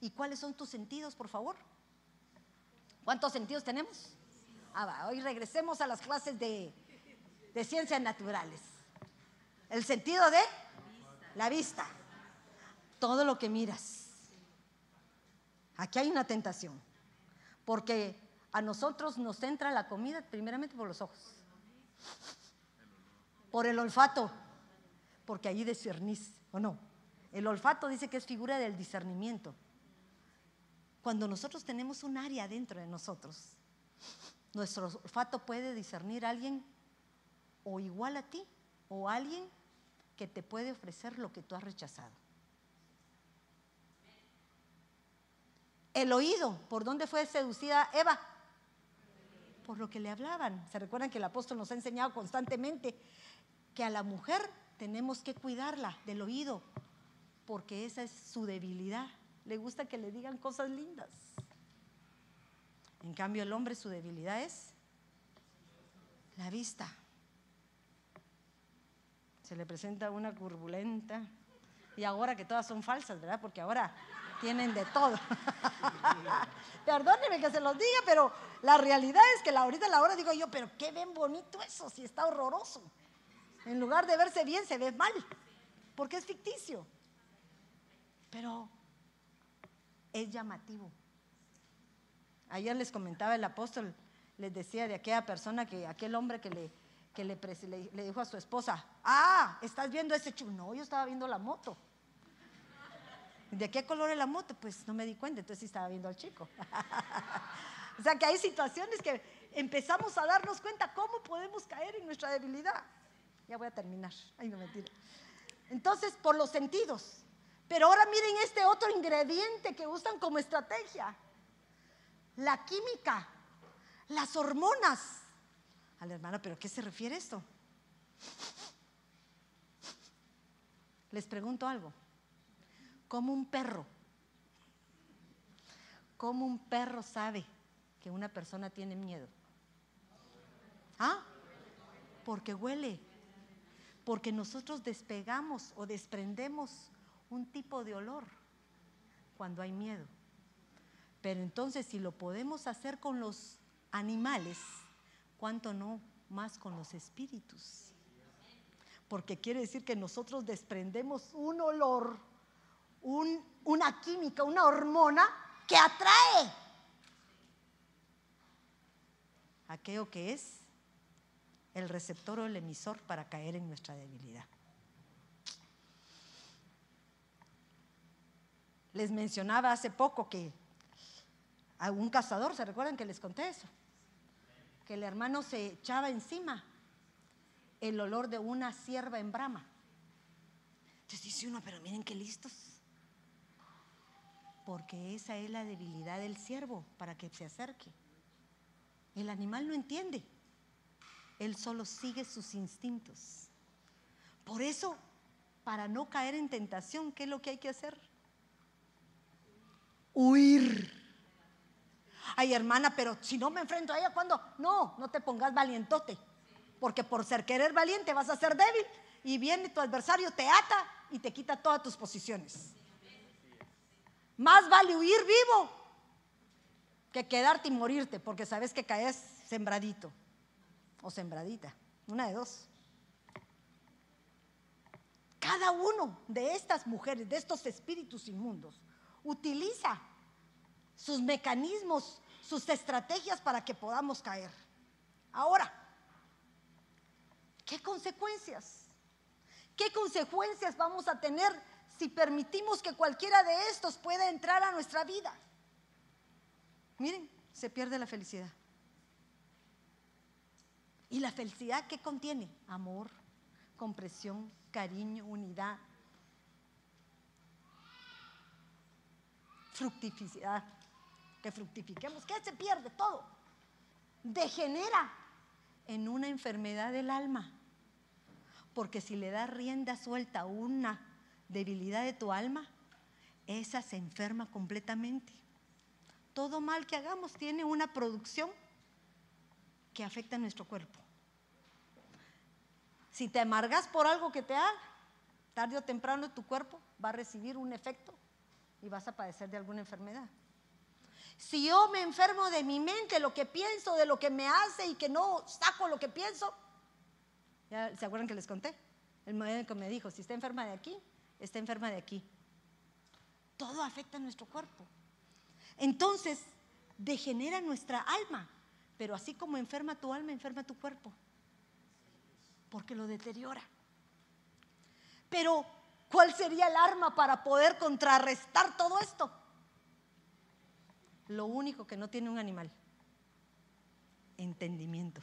¿Y cuáles son tus sentidos, por favor? ¿Cuántos sentidos tenemos? Ah, va, hoy regresemos a las clases de, de ciencias naturales. El sentido de la vista. Todo lo que miras. Aquí hay una tentación. Porque a nosotros nos entra la comida primeramente por los ojos. Por el olfato. Porque allí discernís, ¿o no? El olfato dice que es figura del discernimiento. Cuando nosotros tenemos un área dentro de nosotros, nuestro olfato puede discernir a alguien o igual a ti o alguien que te puede ofrecer lo que tú has rechazado. El oído, ¿por dónde fue seducida Eva? Por lo que le hablaban. Se recuerdan que el apóstol nos ha enseñado constantemente que a la mujer tenemos que cuidarla del oído, porque esa es su debilidad le gusta que le digan cosas lindas. En cambio, el hombre su debilidad es la vista. Se le presenta una turbulenta. Y ahora que todas son falsas, ¿verdad? Porque ahora tienen de todo. *laughs* Perdóneme que se los diga, pero la realidad es que ahorita a la hora digo yo, pero qué ven bonito eso, si está horroroso. En lugar de verse bien, se ve mal, porque es ficticio. Pero es llamativo. Ayer les comentaba el apóstol, les decía de aquella persona que, aquel hombre que le, que le, le, dijo a su esposa, ah, ¿estás viendo ese chulo? No, yo estaba viendo la moto. ¿De qué color es la moto? Pues no me di cuenta, entonces sí estaba viendo al chico. *laughs* o sea que hay situaciones que empezamos a darnos cuenta cómo podemos caer en nuestra debilidad. Ya voy a terminar. Ay, no mentira. Entonces, por los sentidos. Pero ahora miren este otro ingrediente que usan como estrategia. La química, las hormonas. A la hermana, ¿pero qué se refiere esto? Les pregunto algo. ¿Cómo un perro? ¿Cómo un perro sabe que una persona tiene miedo? ¿Ah? Porque huele. Porque nosotros despegamos o desprendemos un tipo de olor cuando hay miedo. Pero entonces si lo podemos hacer con los animales, ¿cuánto no más con los espíritus? Porque quiere decir que nosotros desprendemos un olor, una química, una hormona que atrae aquello que es el receptor o el emisor para caer en nuestra debilidad. Les mencionaba hace poco que a un cazador, ¿se recuerdan que les conté eso? Que el hermano se echaba encima el olor de una sierva en brama. Entonces dice uno, pero miren qué listos. Porque esa es la debilidad del siervo para que se acerque. El animal no entiende. Él solo sigue sus instintos. Por eso, para no caer en tentación, ¿qué es lo que hay que hacer? huir. Ay, hermana, pero si no me enfrento a ella, ¿cuándo? No, no te pongas valientote. Porque por ser querer valiente vas a ser débil y viene tu adversario, te ata y te quita todas tus posiciones. Más vale huir vivo que quedarte y morirte, porque sabes que caes sembradito o sembradita, una de dos. Cada uno de estas mujeres, de estos espíritus inmundos, utiliza sus mecanismos, sus estrategias para que podamos caer. Ahora, ¿qué consecuencias? ¿Qué consecuencias vamos a tener si permitimos que cualquiera de estos pueda entrar a nuestra vida? Miren, se pierde la felicidad. ¿Y la felicidad qué contiene? Amor, compresión, cariño, unidad, fructificidad, que fructifiquemos, que se pierde todo. Degenera en una enfermedad del alma. Porque si le das rienda suelta a una debilidad de tu alma, esa se enferma completamente. Todo mal que hagamos tiene una producción que afecta a nuestro cuerpo. Si te amargas por algo que te haga, tarde o temprano tu cuerpo va a recibir un efecto y vas a padecer de alguna enfermedad. Si yo me enfermo de mi mente, lo que pienso, de lo que me hace y que no saco lo que pienso, ¿ya ¿se acuerdan que les conté? El médico me dijo, si está enferma de aquí, está enferma de aquí. Todo afecta a nuestro cuerpo. Entonces, degenera nuestra alma, pero así como enferma tu alma, enferma tu cuerpo, porque lo deteriora. Pero, ¿cuál sería el arma para poder contrarrestar todo esto? Lo único que no tiene un animal, entendimiento.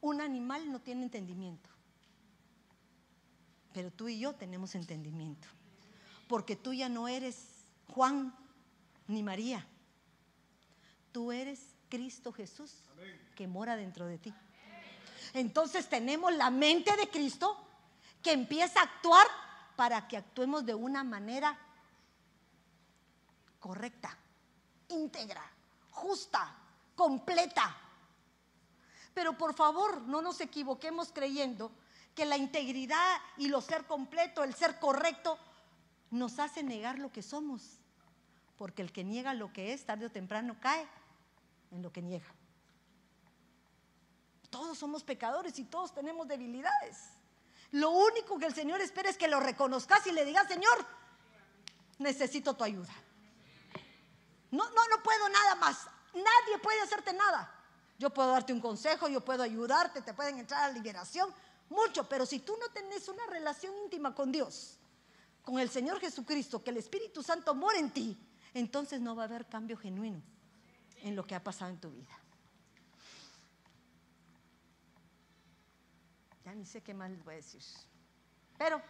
Un animal no tiene entendimiento, pero tú y yo tenemos entendimiento, porque tú ya no eres Juan ni María, tú eres Cristo Jesús que mora dentro de ti. Entonces tenemos la mente de Cristo que empieza a actuar para que actuemos de una manera correcta, íntegra, justa, completa. Pero por favor, no nos equivoquemos creyendo que la integridad y lo ser completo, el ser correcto, nos hace negar lo que somos. Porque el que niega lo que es, tarde o temprano cae en lo que niega. Todos somos pecadores y todos tenemos debilidades. Lo único que el Señor espera es que lo reconozcas y le digas, Señor, necesito tu ayuda. No, no, no puedo nada más. Nadie puede hacerte nada. Yo puedo darte un consejo, yo puedo ayudarte, te pueden entrar a la liberación, mucho, pero si tú no tenés una relación íntima con Dios, con el Señor Jesucristo, que el Espíritu Santo mora en ti, entonces no va a haber cambio genuino en lo que ha pasado en tu vida. Ya ni sé qué más les voy a decir. Pero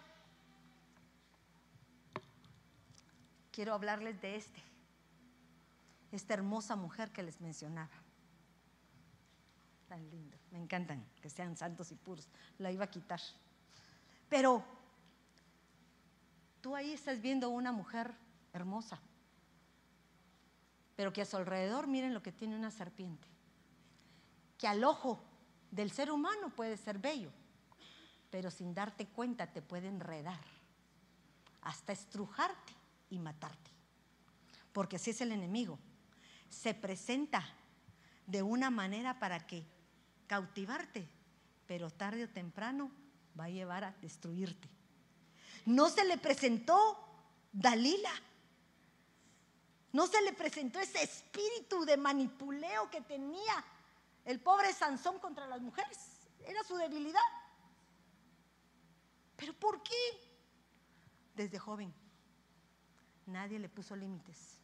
quiero hablarles de este esta hermosa mujer que les mencionaba. Tan lindo, me encantan que sean santos y puros. La iba a quitar. Pero tú ahí estás viendo una mujer hermosa, pero que a su alrededor miren lo que tiene una serpiente, que al ojo del ser humano puede ser bello, pero sin darte cuenta te puede enredar, hasta estrujarte y matarte, porque así es el enemigo se presenta de una manera para que cautivarte, pero tarde o temprano va a llevar a destruirte. No se le presentó Dalila. No se le presentó ese espíritu de manipuleo que tenía el pobre Sansón contra las mujeres. Era su debilidad. ¿Pero por qué? Desde joven. Nadie le puso límites.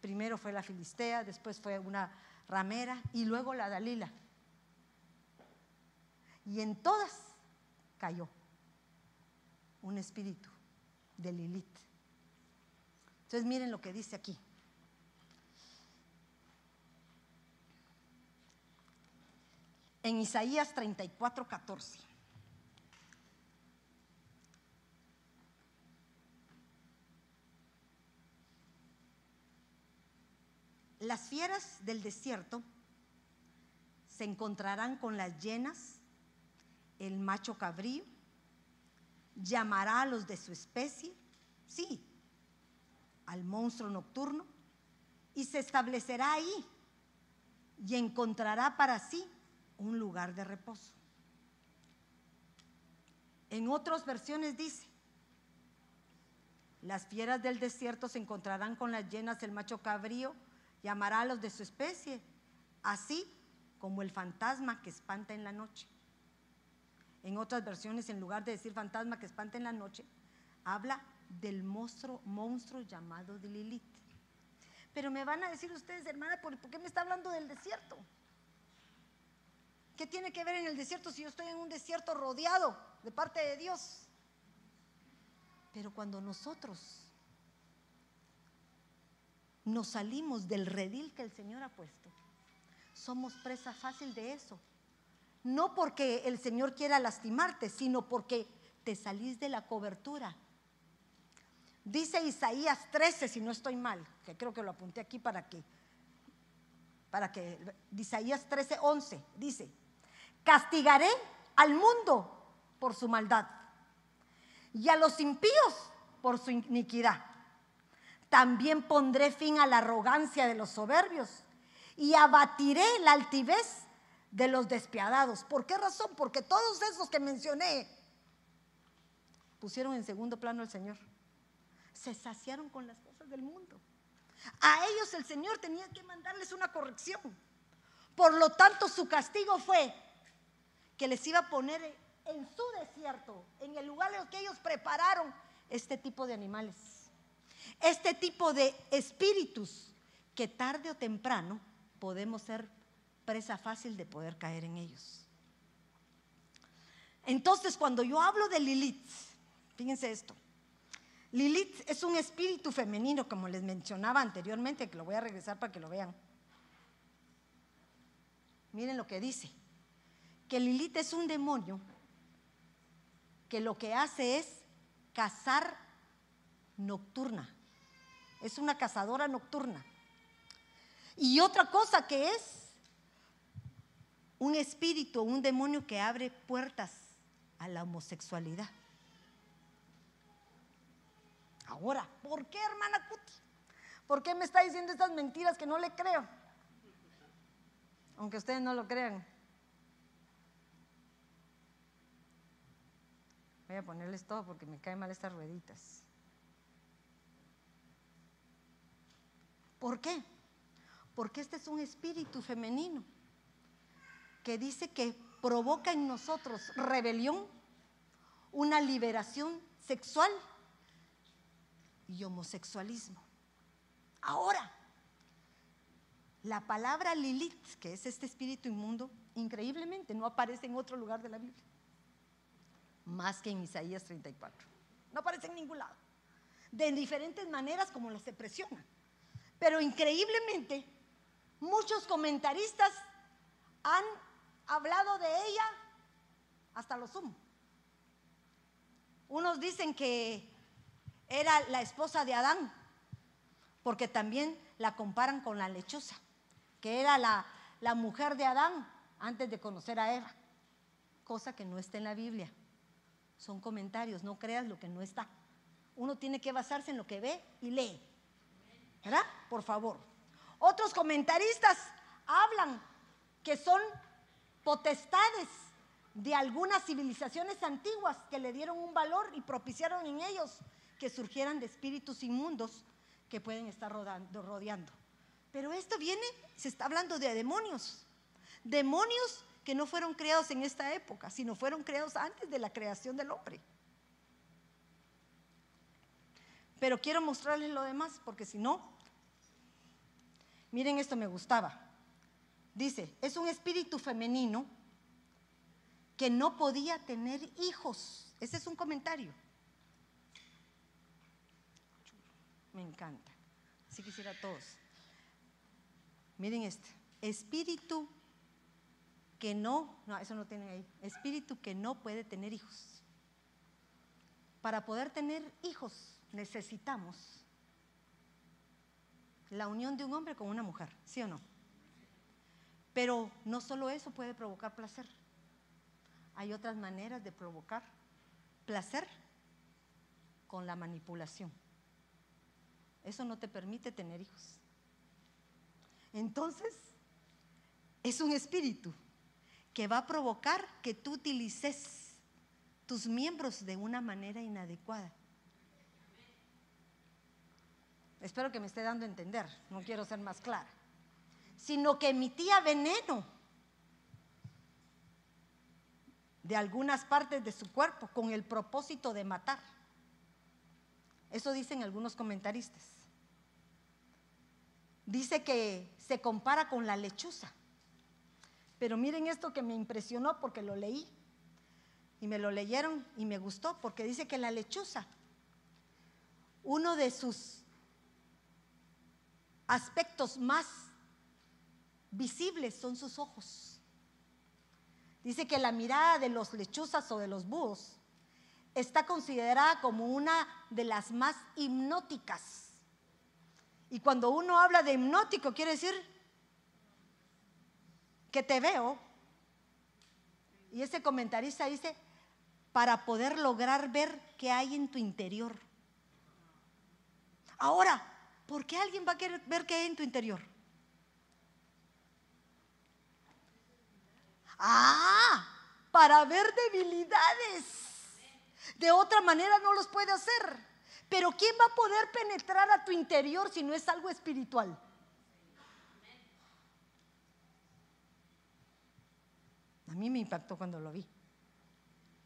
Primero fue la Filistea, después fue una ramera y luego la Dalila. Y en todas cayó un espíritu de Lilith. Entonces miren lo que dice aquí. En Isaías 34, 14. Las fieras del desierto se encontrarán con las llenas, el macho cabrío, llamará a los de su especie, sí, al monstruo nocturno, y se establecerá ahí y encontrará para sí un lugar de reposo. En otras versiones dice, las fieras del desierto se encontrarán con las llenas, el macho cabrío, llamará a los de su especie, así como el fantasma que espanta en la noche. En otras versiones, en lugar de decir fantasma que espanta en la noche, habla del monstruo, monstruo llamado de Lilith. Pero me van a decir ustedes, hermana, ¿por, qué me está hablando del desierto? ¿Qué tiene que ver en el desierto si yo estoy en un desierto rodeado de parte de Dios? Pero cuando nosotros nos salimos del redil que el Señor ha puesto, somos presa fácil de eso. No porque el Señor quiera lastimarte, sino porque te salís de la cobertura. Dice Isaías 13, si no estoy mal, que creo que lo apunté aquí para que, para que, Isaías 13, 11, dice, Castigaré al mundo por su maldad y a los impíos por su iniquidad. También pondré fin a la arrogancia de los soberbios y abatiré la altivez de los despiadados. ¿Por qué razón? Porque todos esos que mencioné pusieron en segundo plano al Señor. Se saciaron con las cosas del mundo. A ellos el Señor tenía que mandarles una corrección. Por lo tanto, su castigo fue que les iba a poner en su desierto, en el lugar en el que ellos prepararon este tipo de animales, este tipo de espíritus que tarde o temprano podemos ser presa fácil de poder caer en ellos. Entonces, cuando yo hablo de Lilith, fíjense esto, Lilith es un espíritu femenino, como les mencionaba anteriormente, que lo voy a regresar para que lo vean. Miren lo que dice, que Lilith es un demonio que lo que hace es cazar nocturna. Es una cazadora nocturna. Y otra cosa que es un espíritu, un demonio que abre puertas a la homosexualidad. Ahora, ¿por qué, hermana Cuti? ¿Por qué me está diciendo estas mentiras que no le creo? Aunque ustedes no lo crean. Voy a ponerles todo porque me caen mal estas rueditas. ¿Por qué? Porque este es un espíritu femenino que dice que provoca en nosotros rebelión, una liberación sexual y homosexualismo. Ahora, la palabra Lilith, que es este espíritu inmundo, increíblemente no aparece en otro lugar de la Biblia más que en Isaías 34. No aparece en ningún lado. De diferentes maneras como lo se presiona. Pero increíblemente, muchos comentaristas han hablado de ella hasta lo sumo. Unos dicen que era la esposa de Adán, porque también la comparan con la lechosa, que era la, la mujer de Adán antes de conocer a Eva, cosa que no está en la Biblia son comentarios, no creas lo que no está. Uno tiene que basarse en lo que ve y lee. ¿Verdad? Por favor. Otros comentaristas hablan que son potestades de algunas civilizaciones antiguas que le dieron un valor y propiciaron en ellos que surgieran de espíritus inmundos que pueden estar rodeando. Pero esto viene, se está hablando de demonios. Demonios que no fueron creados en esta época, sino fueron creados antes de la creación del hombre. Pero quiero mostrarles lo demás, porque si no, miren esto me gustaba. Dice, es un espíritu femenino que no podía tener hijos. Ese es un comentario. Me encanta. Así quisiera todos. Miren este. Espíritu que no, no, eso no tiene ahí, espíritu que no puede tener hijos. Para poder tener hijos necesitamos la unión de un hombre con una mujer, ¿sí o no? Pero no solo eso puede provocar placer. Hay otras maneras de provocar placer con la manipulación. Eso no te permite tener hijos. Entonces, es un espíritu que va a provocar que tú utilices tus miembros de una manera inadecuada. Espero que me esté dando a entender, no quiero ser más clara. Sino que emitía veneno de algunas partes de su cuerpo con el propósito de matar. Eso dicen algunos comentaristas. Dice que se compara con la lechuza. Pero miren esto que me impresionó porque lo leí. Y me lo leyeron y me gustó porque dice que la lechuza, uno de sus aspectos más visibles son sus ojos. Dice que la mirada de los lechuzas o de los búhos está considerada como una de las más hipnóticas. Y cuando uno habla de hipnótico, quiere decir que te veo Y ese comentarista dice, para poder lograr ver qué hay en tu interior. Ahora, ¿por qué alguien va a querer ver qué hay en tu interior? Ah, para ver debilidades. De otra manera no los puede hacer. Pero ¿quién va a poder penetrar a tu interior si no es algo espiritual? A mí me impactó cuando lo vi.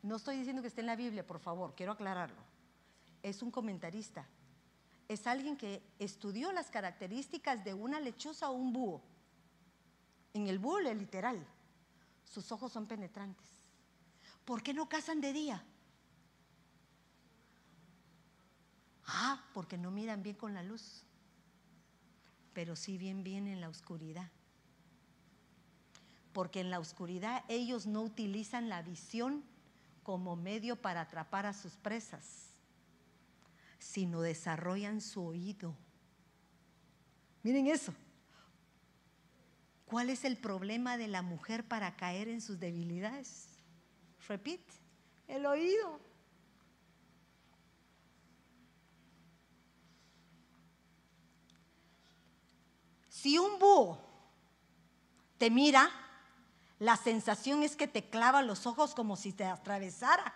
No estoy diciendo que esté en la Biblia, por favor, quiero aclararlo. Es un comentarista. Es alguien que estudió las características de una lechuza o un búho. En el búho, literal, sus ojos son penetrantes. ¿Por qué no cazan de día? Ah, porque no miran bien con la luz, pero sí bien bien en la oscuridad. Porque en la oscuridad ellos no utilizan la visión como medio para atrapar a sus presas, sino desarrollan su oído. Miren eso. ¿Cuál es el problema de la mujer para caer en sus debilidades? Repite, el oído. Si un búho te mira, la sensación es que te clava los ojos como si te atravesara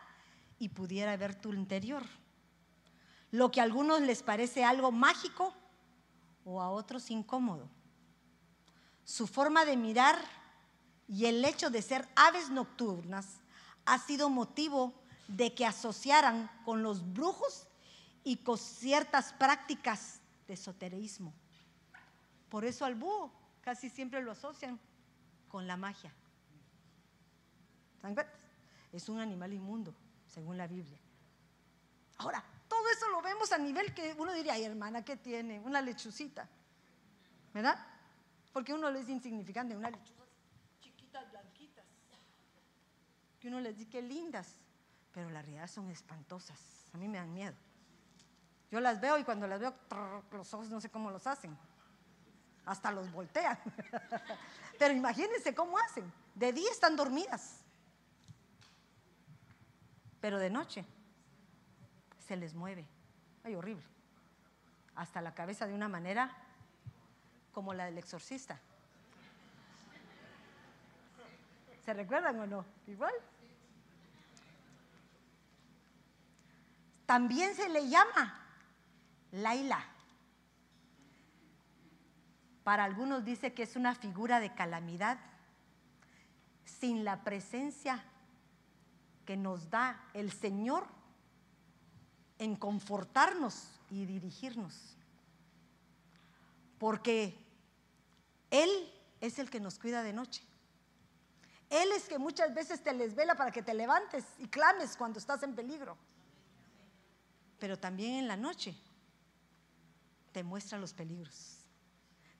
y pudiera ver tu interior. Lo que a algunos les parece algo mágico o a otros incómodo. Su forma de mirar y el hecho de ser aves nocturnas ha sido motivo de que asociaran con los brujos y con ciertas prácticas de esoterismo. Por eso al búho casi siempre lo asocian con la magia. Es un animal inmundo, según la Biblia. Ahora, todo eso lo vemos a nivel que uno diría, ay hermana, ¿qué tiene? Una lechucita. ¿Verdad? Porque uno le es insignificante, una lechuza chiquitas, blanquitas. Que uno les dice que lindas, pero la realidad son espantosas. A mí me dan miedo. Yo las veo y cuando las veo, los ojos no sé cómo los hacen. Hasta los voltean. *laughs* Pero imagínense cómo hacen. De día están dormidas pero de noche se les mueve. Ay, horrible. Hasta la cabeza de una manera como la del exorcista. ¿Se recuerdan o no? Igual. También se le llama Laila. Para algunos dice que es una figura de calamidad sin la presencia que nos da el Señor en confortarnos y dirigirnos. Porque Él es el que nos cuida de noche. Él es que muchas veces te les vela para que te levantes y clames cuando estás en peligro. Pero también en la noche te muestra los peligros.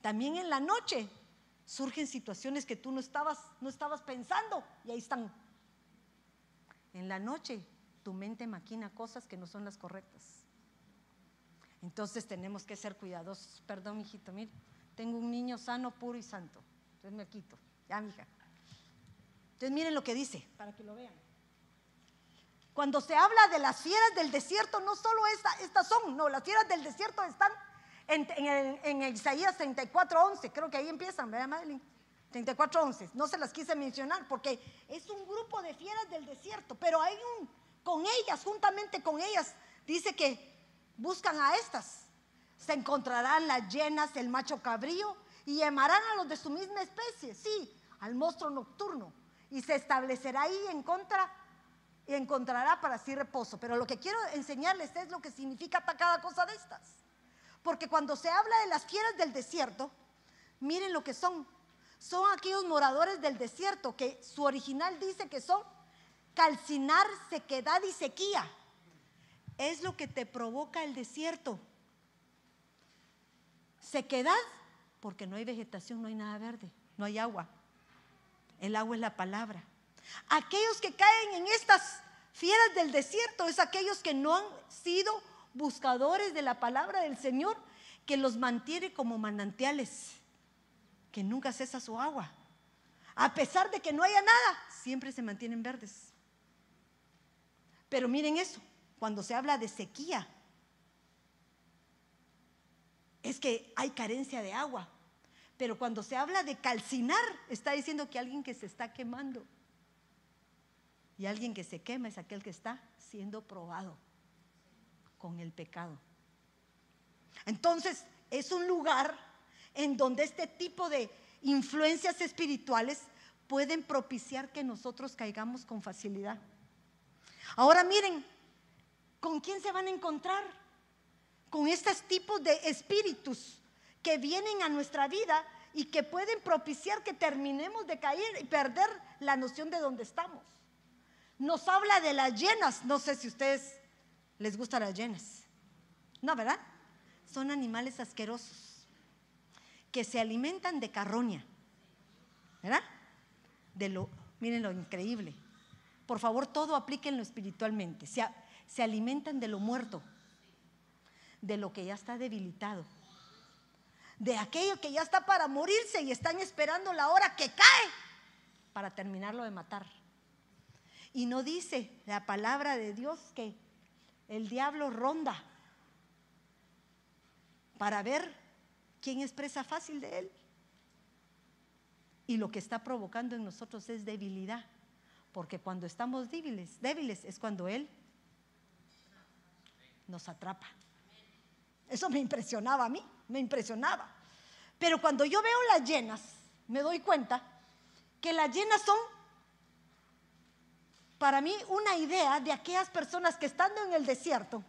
También en la noche surgen situaciones que tú no estabas, no estabas pensando y ahí están en la noche tu mente maquina cosas que no son las correctas. Entonces tenemos que ser cuidadosos. Perdón, hijito, mire, tengo un niño sano, puro y santo. Entonces me quito. Ya, mija. Entonces miren lo que dice, para que lo vean. Cuando se habla de las fieras del desierto, no solo estas son, no, las fieras del desierto están en, en, en Isaías 34, 11, creo que ahí empiezan, ¿verdad, Madeline? 34.11. No se las quise mencionar porque es un grupo de fieras del desierto, pero hay un, con ellas, juntamente con ellas, dice que buscan a estas. Se encontrarán las llenas, el macho cabrío, y llamarán a los de su misma especie, sí, al monstruo nocturno, y se establecerá ahí en contra y encontrará para sí reposo. Pero lo que quiero enseñarles es lo que significa cada cosa de estas. Porque cuando se habla de las fieras del desierto, miren lo que son son aquellos moradores del desierto que su original dice que son calcinar, sequedad y sequía. Es lo que te provoca el desierto. Sequedad, porque no hay vegetación, no hay nada verde, no hay agua. El agua es la palabra. Aquellos que caen en estas fieras del desierto es aquellos que no han sido buscadores de la palabra del Señor, que los mantiene como manantiales que nunca cesa su agua. A pesar de que no haya nada, siempre se mantienen verdes. Pero miren eso, cuando se habla de sequía, es que hay carencia de agua. Pero cuando se habla de calcinar, está diciendo que alguien que se está quemando. Y alguien que se quema es aquel que está siendo probado con el pecado. Entonces, es un lugar en donde este tipo de influencias espirituales pueden propiciar que nosotros caigamos con facilidad. Ahora miren, ¿con quién se van a encontrar? Con estos tipos de espíritus que vienen a nuestra vida y que pueden propiciar que terminemos de caer y perder la noción de dónde estamos. Nos habla de las llenas, no sé si ustedes les gustan las llenas. No, ¿verdad? Son animales asquerosos que se alimentan de carroña. ¿Verdad? De lo, miren lo increíble. Por favor, todo aplíquenlo espiritualmente. Se, se alimentan de lo muerto, de lo que ya está debilitado de aquello que ya está para morirse y están esperando la hora que cae para terminarlo de matar. Y no dice la palabra de Dios que el diablo ronda para ver quién es presa fácil de él. Y lo que está provocando en nosotros es debilidad, porque cuando estamos débiles, débiles es cuando él nos atrapa. Eso me impresionaba a mí, me impresionaba. Pero cuando yo veo las llenas, me doy cuenta que las llenas son para mí una idea de aquellas personas que estando en el desierto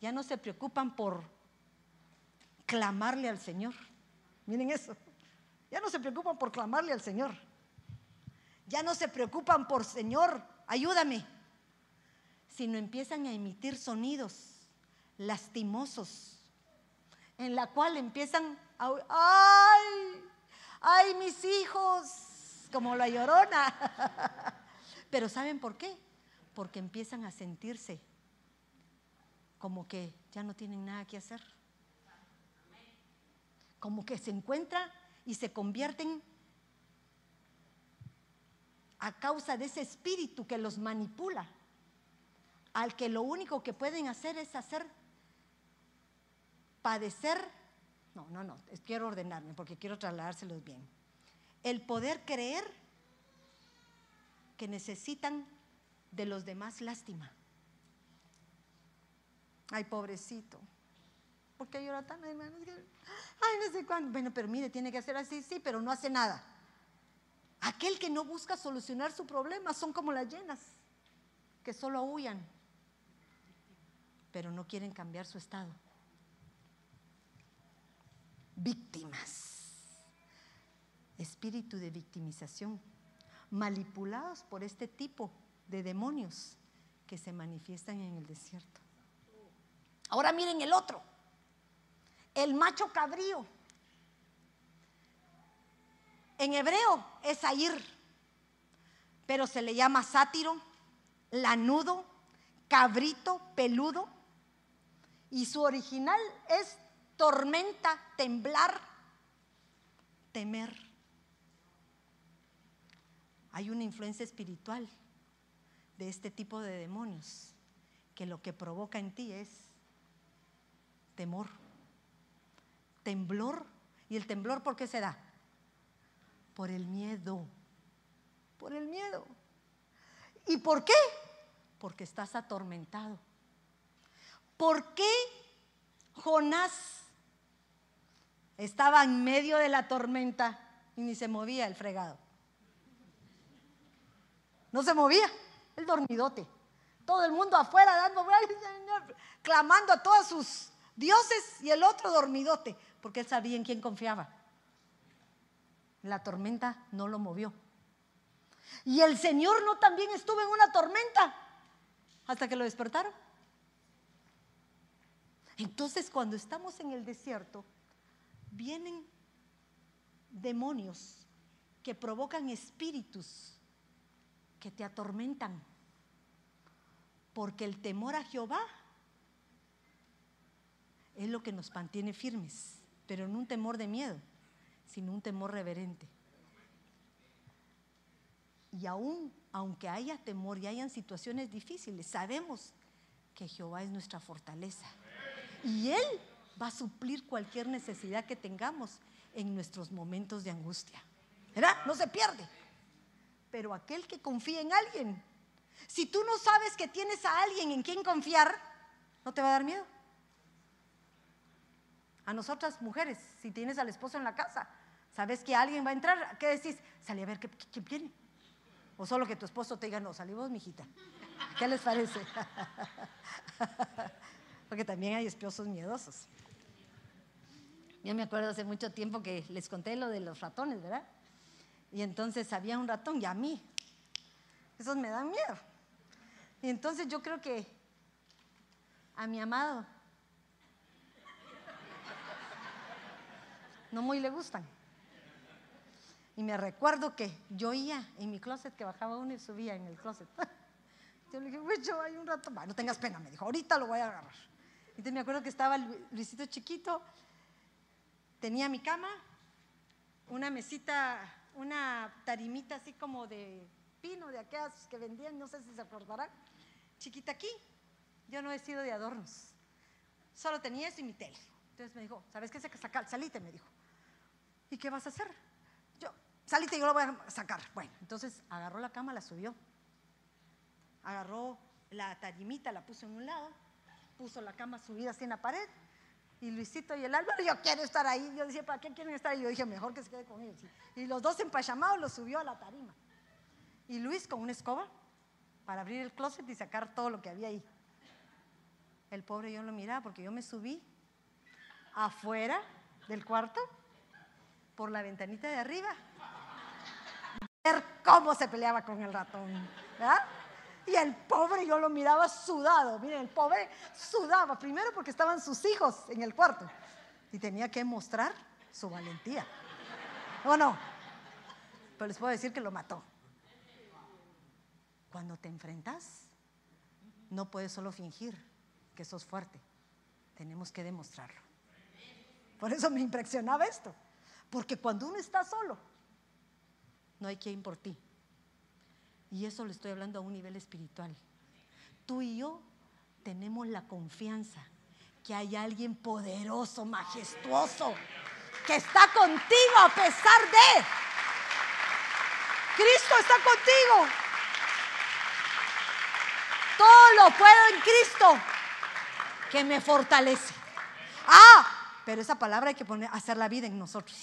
ya no se preocupan por clamarle al Señor. Miren eso. Ya no se preocupan por clamarle al Señor. Ya no se preocupan por Señor, ayúdame. Sino empiezan a emitir sonidos lastimosos, en la cual empiezan a, ay, ay, mis hijos, como la llorona. *laughs* Pero ¿saben por qué? Porque empiezan a sentirse como que ya no tienen nada que hacer. Como que se encuentran y se convierten a causa de ese espíritu que los manipula, al que lo único que pueden hacer es hacer padecer, no, no, no, quiero ordenarme porque quiero trasladárselos bien. El poder creer que necesitan de los demás lástima. Ay, pobrecito. ¿Por qué llora tan, hermano? Ay, no sé cuándo. Bueno, pero mire, tiene que hacer así, sí, pero no hace nada. Aquel que no busca solucionar su problema son como las llenas, que solo huyan, pero no quieren cambiar su estado víctimas. Espíritu de victimización, manipulados por este tipo de demonios que se manifiestan en el desierto. Ahora miren el otro, el macho cabrío. En hebreo es Air, pero se le llama sátiro, lanudo, cabrito, peludo, y su original es tormenta, temblar, temer. Hay una influencia espiritual de este tipo de demonios que lo que provoca en ti es temor, temblor. ¿Y el temblor por qué se da? Por el miedo, por el miedo. ¿Y por qué? Porque estás atormentado. ¿Por qué Jonás estaba en medio de la tormenta y ni se movía el fregado. No se movía, el dormidote. Todo el mundo afuera dando, *laughs* clamando a todos sus dioses y el otro dormidote, porque él sabía en quién confiaba. La tormenta no lo movió. Y el Señor no también estuvo en una tormenta hasta que lo despertaron. Entonces cuando estamos en el desierto, vienen demonios que provocan espíritus que te atormentan. Porque el temor a Jehová es lo que nos mantiene firmes, pero no un temor de miedo, sino un temor reverente. Y aún, aunque haya temor y hayan situaciones difíciles, sabemos que Jehová es nuestra fortaleza. Y Él va a suplir cualquier necesidad que tengamos en nuestros momentos de angustia. ¿Verdad? No se pierde. Pero aquel que confía en alguien, si tú no sabes que tienes a alguien en quien confiar, ¿no te va a dar miedo? A nosotras mujeres, si tienes al esposo en la casa, sabes que alguien va a entrar, ¿qué decís? Salí a ver quién viene. O solo que tu esposo te diga, no, salimos, mijita. ¿Qué les parece? *laughs* Porque también hay esposos miedosos. Yo me acuerdo hace mucho tiempo que les conté lo de los ratones, ¿verdad? Y entonces había un ratón y a mí. Esos me dan miedo. Y entonces yo creo que a mi amado no muy le gustan. Y me recuerdo que yo oía en mi closet que bajaba uno y subía en el closet. *laughs* Yo le dije, yo hay un rato, no tengas pena, me dijo, ahorita lo voy a agarrar. Entonces me acuerdo que estaba Luisito chiquito, tenía mi cama, una mesita, una tarimita así como de pino, de aquellas que vendían, no sé si se acordarán, chiquita aquí. Yo no he sido de adornos, solo tenía eso y mi tele. Entonces me dijo, ¿sabes qué? Sacar, salite, me dijo. ¿Y qué vas a hacer? Yo, salite, yo lo voy a sacar. Bueno, entonces agarró la cama, la subió agarró la tarimita, la puso en un lado, puso la cama subida así en la pared, y Luisito y el Álvaro, yo quiero estar ahí. Yo decía, ¿para qué quieren estar ahí? Yo dije, mejor que se quede conmigo. Y los dos empachamados lo subió a la tarima. Y Luis con una escoba para abrir el closet y sacar todo lo que había ahí. El pobre yo lo miraba porque yo me subí afuera del cuarto por la ventanita de arriba. Ver cómo se peleaba con el ratón. ¿verdad? Y el pobre yo lo miraba sudado. Miren, el pobre sudaba. Primero porque estaban sus hijos en el cuarto. Y tenía que mostrar su valentía. ¿O no? Pero les puedo decir que lo mató. Cuando te enfrentas, no puedes solo fingir que sos fuerte. Tenemos que demostrarlo. Por eso me impresionaba esto. Porque cuando uno está solo, no hay quien por ti. Y eso le estoy hablando a un nivel espiritual. Tú y yo tenemos la confianza que hay alguien poderoso, majestuoso, que está contigo a pesar de. Cristo está contigo. Todo lo puedo en Cristo que me fortalece. Ah, pero esa palabra hay que poner, hacer la vida en nosotros.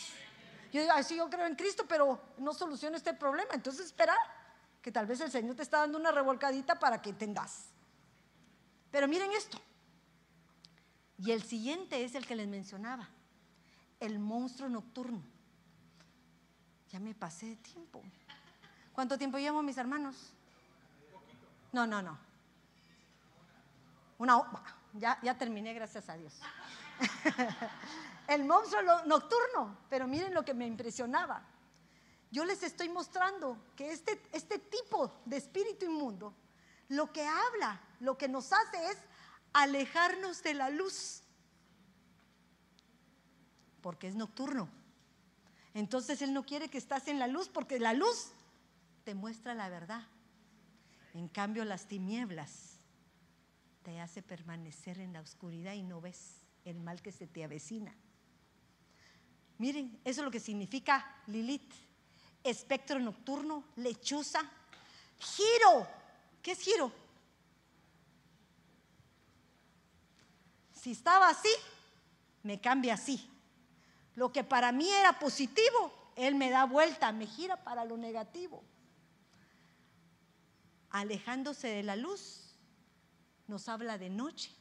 Yo digo, así yo creo en Cristo, pero no soluciona este problema. Entonces, esperar que tal vez el Señor te está dando una revolcadita para que entendas. Pero miren esto. Y el siguiente es el que les mencionaba, el monstruo nocturno. Ya me pasé de tiempo. ¿Cuánto tiempo llevo, mis hermanos? No, no, no. Una, ya, ya terminé, gracias a Dios. *laughs* el monstruo nocturno, pero miren lo que me impresionaba yo les estoy mostrando que este, este tipo de espíritu inmundo lo que habla, lo que nos hace es alejarnos de la luz, porque es nocturno. Entonces Él no quiere que estás en la luz, porque la luz te muestra la verdad. En cambio, las tinieblas te hace permanecer en la oscuridad y no ves el mal que se te avecina. Miren, eso es lo que significa Lilith espectro nocturno, lechuza, giro. ¿Qué es giro? Si estaba así, me cambia así. Lo que para mí era positivo, Él me da vuelta, me gira para lo negativo. Alejándose de la luz, nos habla de noche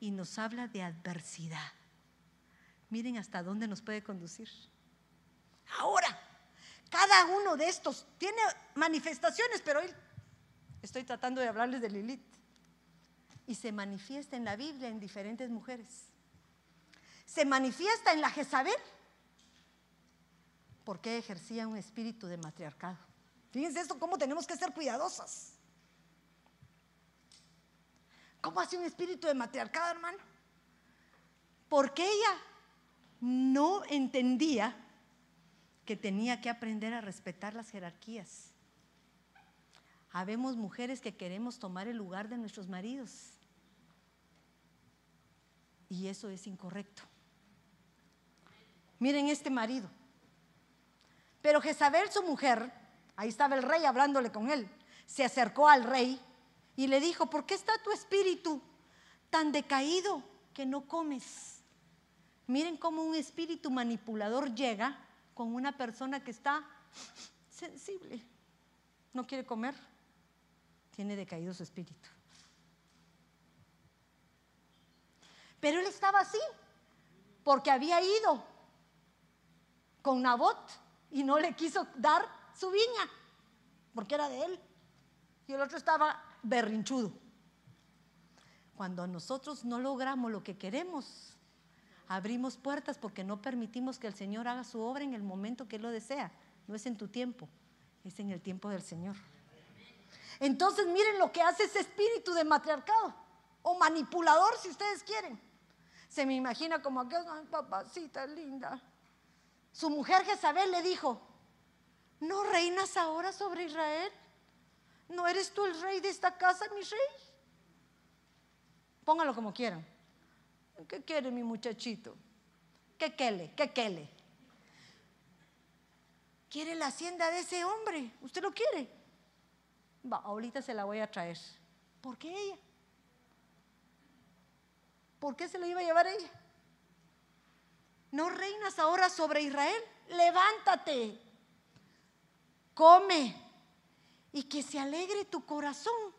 y nos habla de adversidad. Miren hasta dónde nos puede conducir. Ahora, cada uno de estos tiene manifestaciones, pero hoy estoy tratando de hablarles de Lilith. Y se manifiesta en la Biblia en diferentes mujeres. Se manifiesta en la Jezabel porque ejercía un espíritu de matriarcado. Fíjense esto, cómo tenemos que ser cuidadosas. ¿Cómo hace un espíritu de matriarcado, hermano? Porque ella no entendía que tenía que aprender a respetar las jerarquías. Habemos mujeres que queremos tomar el lugar de nuestros maridos. Y eso es incorrecto. Miren este marido. Pero Jezabel, su mujer, ahí estaba el rey hablándole con él, se acercó al rey y le dijo, ¿por qué está tu espíritu tan decaído que no comes? Miren cómo un espíritu manipulador llega con una persona que está sensible, no quiere comer, tiene decaído su espíritu. Pero él estaba así, porque había ido con Nabot y no le quiso dar su viña, porque era de él. Y el otro estaba berrinchudo. Cuando nosotros no logramos lo que queremos, abrimos puertas porque no permitimos que el Señor haga su obra en el momento que Él lo desea. No es en tu tiempo, es en el tiempo del Señor. Entonces miren lo que hace ese espíritu de matriarcado o manipulador si ustedes quieren. Se me imagina como aquella papacita linda. Su mujer Jezabel le dijo, ¿no reinas ahora sobre Israel? ¿No eres tú el rey de esta casa, mi rey? Póngalo como quieran. ¿Qué quiere mi muchachito? ¿Qué quele? ¿Qué quele? ¿Quiere la hacienda de ese hombre? ¿Usted lo quiere? Va, ahorita se la voy a traer. ¿Por qué ella? ¿Por qué se lo iba a llevar ella? ¿No reinas ahora sobre Israel? Levántate, come y que se alegre tu corazón.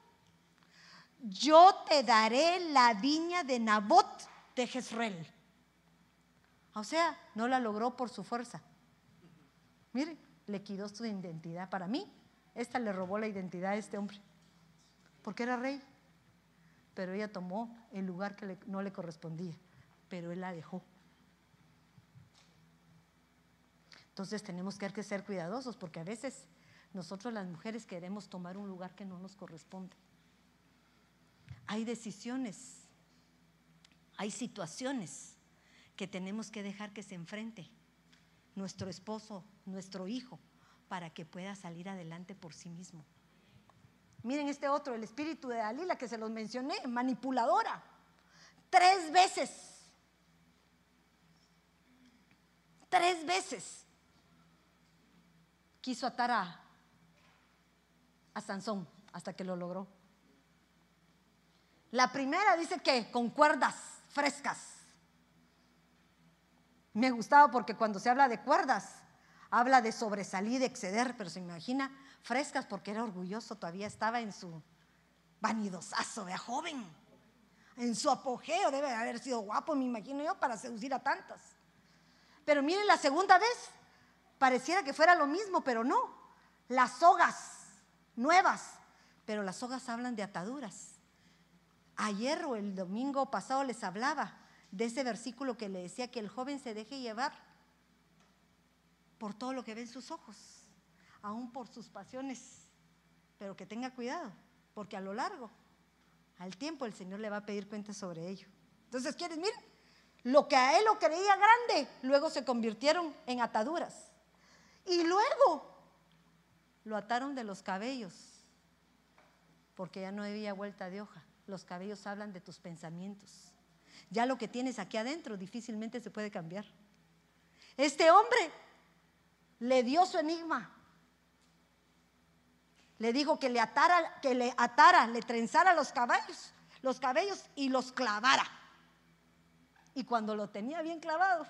Yo te daré la viña de Nabot de Jezreel. O sea, no la logró por su fuerza. Mire, le quitó su identidad. Para mí, esta le robó la identidad a este hombre. Porque era rey. Pero ella tomó el lugar que no le correspondía. Pero él la dejó. Entonces tenemos que ser cuidadosos porque a veces nosotros las mujeres queremos tomar un lugar que no nos corresponde. Hay decisiones, hay situaciones que tenemos que dejar que se enfrente nuestro esposo, nuestro hijo, para que pueda salir adelante por sí mismo. Miren este otro, el espíritu de Dalila que se los mencioné, manipuladora. Tres veces. Tres veces quiso atar a, a Sansón hasta que lo logró. La primera dice que con cuerdas frescas. Me gustaba porque cuando se habla de cuerdas, habla de sobresalir, de exceder, pero se imagina frescas porque era orgulloso, todavía estaba en su vanidosazo, de joven, en su apogeo, debe haber sido guapo, me imagino yo, para seducir a tantas. Pero miren la segunda vez, Pareciera que fuera lo mismo, pero no. Las sogas nuevas, pero las sogas hablan de ataduras. Ayer o el domingo pasado les hablaba de ese versículo que le decía que el joven se deje llevar por todo lo que ven sus ojos, aún por sus pasiones, pero que tenga cuidado, porque a lo largo, al tiempo, el Señor le va a pedir cuentas sobre ello. Entonces, ¿quieres? Miren, lo que a él lo creía grande, luego se convirtieron en ataduras. Y luego lo ataron de los cabellos, porque ya no había vuelta de hoja. Los cabellos hablan de tus pensamientos. Ya lo que tienes aquí adentro difícilmente se puede cambiar. Este hombre le dio su enigma. Le dijo que le atara, que le atara, le trenzara los cabellos, los cabellos y los clavara. Y cuando lo tenía bien clavado,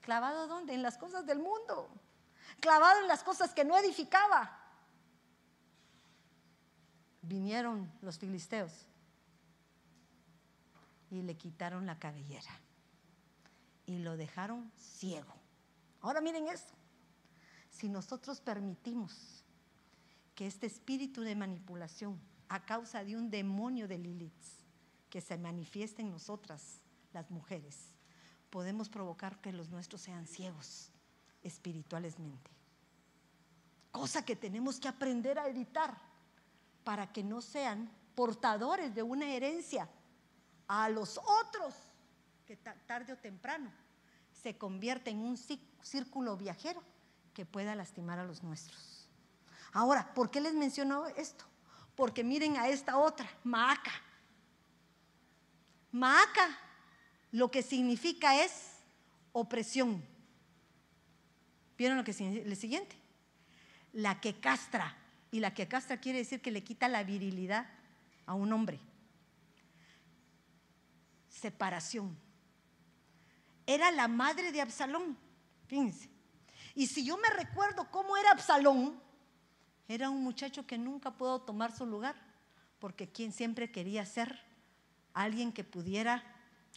¿clavado dónde? En las cosas del mundo clavado en las cosas que no edificaba. Vinieron los filisteos y le quitaron la cabellera y lo dejaron ciego. Ahora miren esto. Si nosotros permitimos que este espíritu de manipulación a causa de un demonio de Lilith que se manifieste en nosotras, las mujeres, podemos provocar que los nuestros sean ciegos espiritualmente. Cosa que tenemos que aprender a evitar para que no sean portadores de una herencia a los otros que tarde o temprano se convierte en un círculo viajero que pueda lastimar a los nuestros. Ahora, ¿por qué les menciono esto? Porque miren a esta otra, Maaca. Maaca lo que significa es opresión. ¿Vieron lo que? El siguiente. La que castra. Y la que castra quiere decir que le quita la virilidad a un hombre. Separación. Era la madre de Absalón. Fíjense. Y si yo me recuerdo cómo era Absalón, era un muchacho que nunca pudo tomar su lugar, porque quien siempre quería ser alguien que pudiera,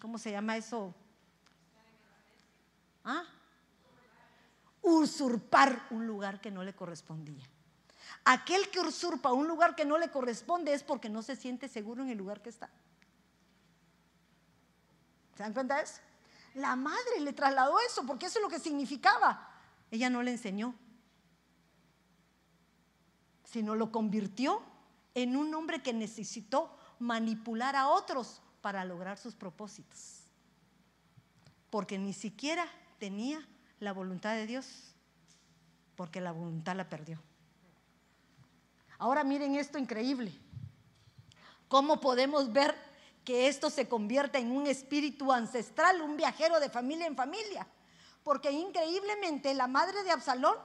¿cómo se llama eso? ¿Ah? Usurpar un lugar que no le correspondía. Aquel que usurpa un lugar que no le corresponde es porque no se siente seguro en el lugar que está. ¿Se dan cuenta de eso? La madre le trasladó eso porque eso es lo que significaba. Ella no le enseñó, sino lo convirtió en un hombre que necesitó manipular a otros para lograr sus propósitos. Porque ni siquiera tenía la voluntad de Dios, porque la voluntad la perdió. Ahora miren esto increíble. ¿Cómo podemos ver que esto se convierte en un espíritu ancestral, un viajero de familia en familia? Porque increíblemente la madre de Absalón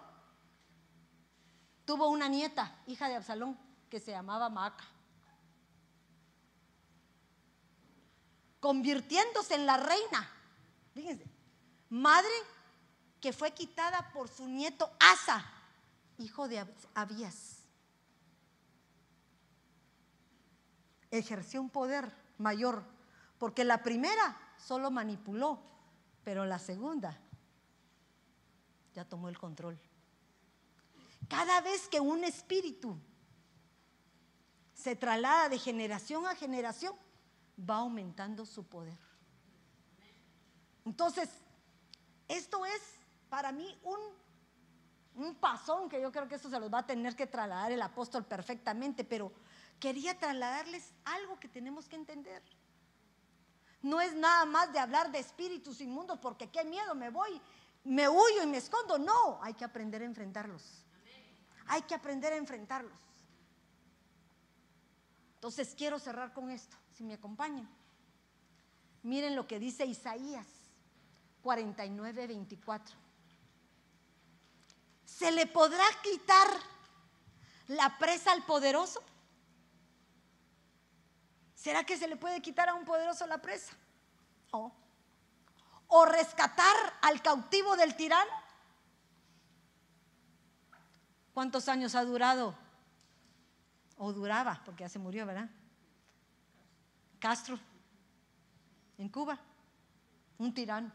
tuvo una nieta, hija de Absalón, que se llamaba Maaca. Convirtiéndose en la reina. Fíjense, madre que fue quitada por su nieto Asa, hijo de Abías. Ejerció un poder mayor, porque la primera solo manipuló, pero la segunda ya tomó el control. Cada vez que un espíritu se traslada de generación a generación, va aumentando su poder. Entonces, esto es para mí un, un pasón que yo creo que esto se los va a tener que trasladar el apóstol perfectamente, pero quería trasladarles algo que tenemos que entender. No es nada más de hablar de espíritus inmundos porque qué miedo me voy, me huyo y me escondo. No, hay que aprender a enfrentarlos. Hay que aprender a enfrentarlos. Entonces quiero cerrar con esto, si me acompañan. Miren lo que dice Isaías 49, 24. ¿Se le podrá quitar la presa al poderoso? ¿Será que se le puede quitar a un poderoso la presa? ¿O rescatar al cautivo del tirano? ¿Cuántos años ha durado? O duraba, porque ya se murió, ¿verdad? Castro, en Cuba, un tirano.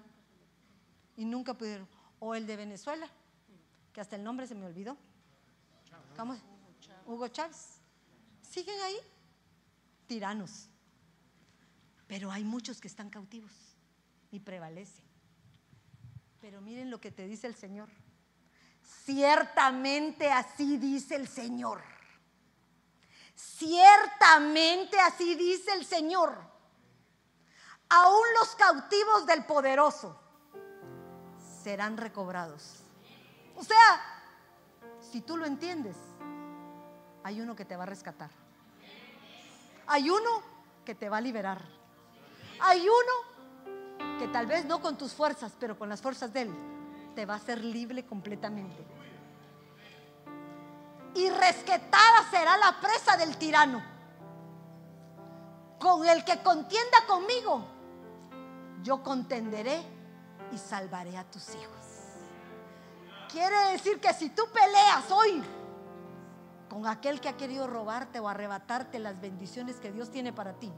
Y nunca pudieron. O el de Venezuela, que hasta el nombre se me olvidó. ¿Cómo? Hugo Chávez. ¿Siguen ahí? Tiranos. Pero hay muchos que están cautivos y prevalecen. Pero miren lo que te dice el Señor. Ciertamente así dice el Señor. Ciertamente así dice el Señor. Aún los cautivos del poderoso serán recobrados. O sea, si tú lo entiendes, hay uno que te va a rescatar. Hay uno que te va a liberar. Hay uno que tal vez no con tus fuerzas, pero con las fuerzas de Él, te va a hacer libre completamente. Y resquetada será la presa del tirano. Con el que contienda conmigo, yo contenderé y salvaré a tus hijos. Quiere decir que si tú peleas hoy con aquel que ha querido robarte o arrebatarte las bendiciones que Dios tiene para ti.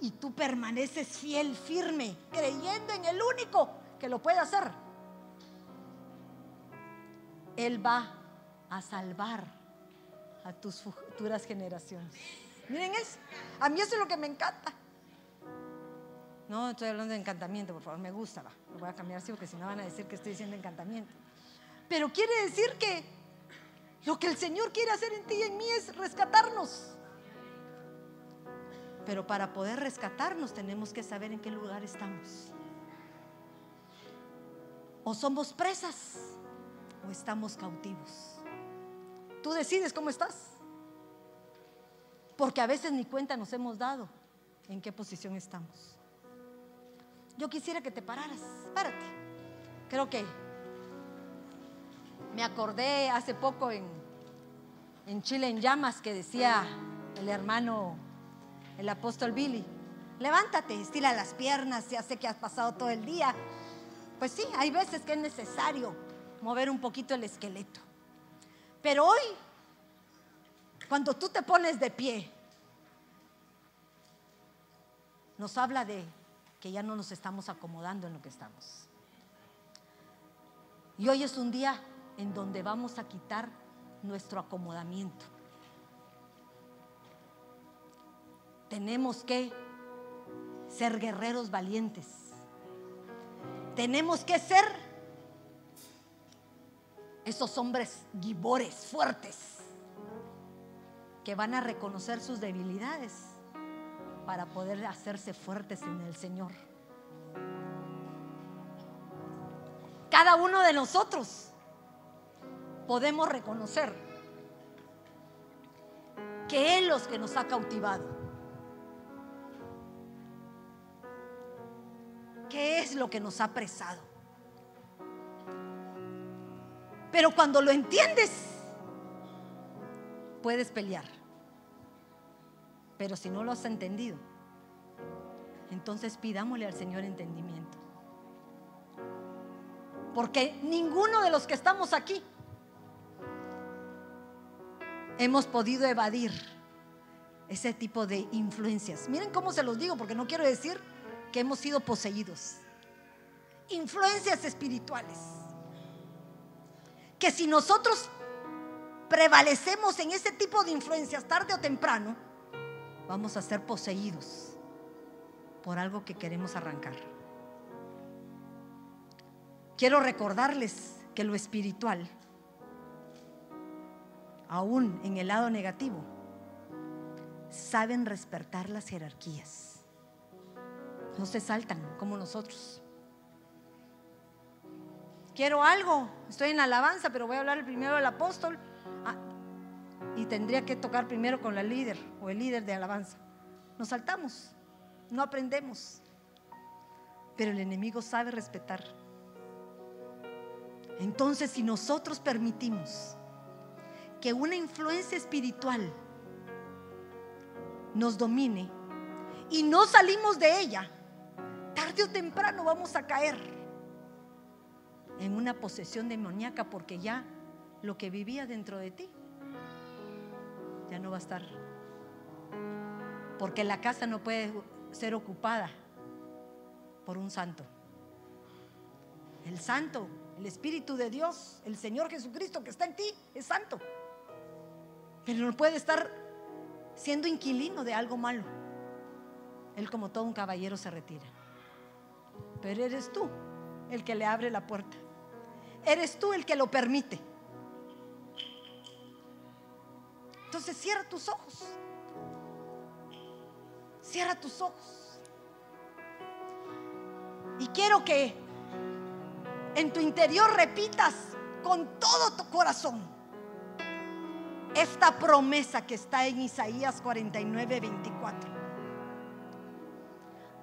Y tú permaneces fiel, firme, creyendo en el único que lo puede hacer. Él va a salvar a tus futuras generaciones. Miren eso. A mí eso es lo que me encanta. No, estoy hablando de encantamiento, por favor, me gusta. Lo voy a cambiar así porque si no van a decir que estoy diciendo encantamiento. Pero quiere decir que lo que el Señor quiere hacer en ti y en mí es rescatarnos. Pero para poder rescatarnos tenemos que saber en qué lugar estamos. O somos presas o estamos cautivos. Tú decides cómo estás. Porque a veces ni cuenta nos hemos dado en qué posición estamos. Yo quisiera que te pararas. Párate. Creo que me acordé hace poco en, en Chile en llamas que decía el hermano, el apóstol Billy, levántate, estira las piernas, ya sé que has pasado todo el día. Pues sí, hay veces que es necesario mover un poquito el esqueleto. Pero hoy, cuando tú te pones de pie, nos habla de que ya no nos estamos acomodando en lo que estamos. Y hoy es un día en donde vamos a quitar nuestro acomodamiento. Tenemos que ser guerreros valientes. Tenemos que ser esos hombres gibores, fuertes, que van a reconocer sus debilidades para poder hacerse fuertes en el Señor. Cada uno de nosotros podemos reconocer que Él los que nos ha cautivado. ¿Qué es lo que nos ha apresado? Pero cuando lo entiendes, puedes pelear. Pero si no lo has entendido, entonces pidámosle al Señor entendimiento. Porque ninguno de los que estamos aquí hemos podido evadir ese tipo de influencias. Miren cómo se los digo, porque no quiero decir que hemos sido poseídos. Influencias espirituales. Que si nosotros prevalecemos en ese tipo de influencias tarde o temprano, vamos a ser poseídos por algo que queremos arrancar. Quiero recordarles que lo espiritual aún en el lado negativo, saben respetar las jerarquías. No se saltan como nosotros. Quiero algo, estoy en la alabanza, pero voy a hablar primero del apóstol. Ah, y tendría que tocar primero con la líder o el líder de alabanza. Nos saltamos, no aprendemos. Pero el enemigo sabe respetar. Entonces, si nosotros permitimos que una influencia espiritual nos domine y no salimos de ella, tarde o temprano vamos a caer en una posesión demoníaca porque ya lo que vivía dentro de ti ya no va a estar. Porque la casa no puede ser ocupada por un santo. El santo, el Espíritu de Dios, el Señor Jesucristo que está en ti, es santo. Pero no puede estar siendo inquilino de algo malo. Él como todo un caballero se retira. Pero eres tú el que le abre la puerta. Eres tú el que lo permite. Entonces cierra tus ojos. Cierra tus ojos. Y quiero que en tu interior repitas con todo tu corazón esta promesa que está en Isaías 49, 24.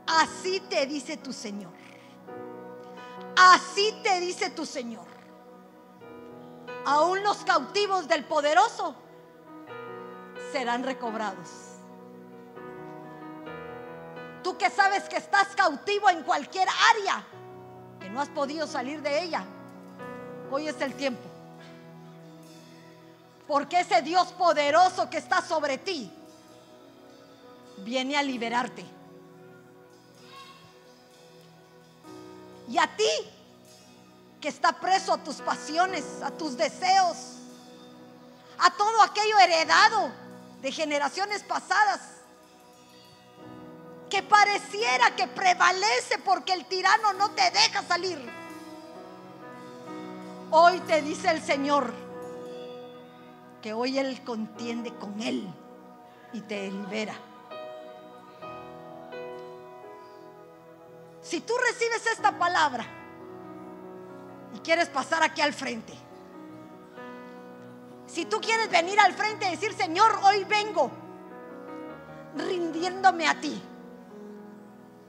Así te dice tu Señor. Así te dice tu Señor. Aún los cautivos del poderoso serán recobrados. Tú que sabes que estás cautivo en cualquier área, que no has podido salir de ella, hoy es el tiempo porque ese Dios poderoso que está sobre ti viene a liberarte. Y a ti, que está preso a tus pasiones, a tus deseos, a todo aquello heredado de generaciones pasadas, que pareciera que prevalece porque el tirano no te deja salir. Hoy te dice el Señor, que hoy Él contiende con Él y te libera. Si tú recibes esta palabra y quieres pasar aquí al frente, Si tú quieres venir al frente y decir, Señor, hoy vengo rindiéndome a ti.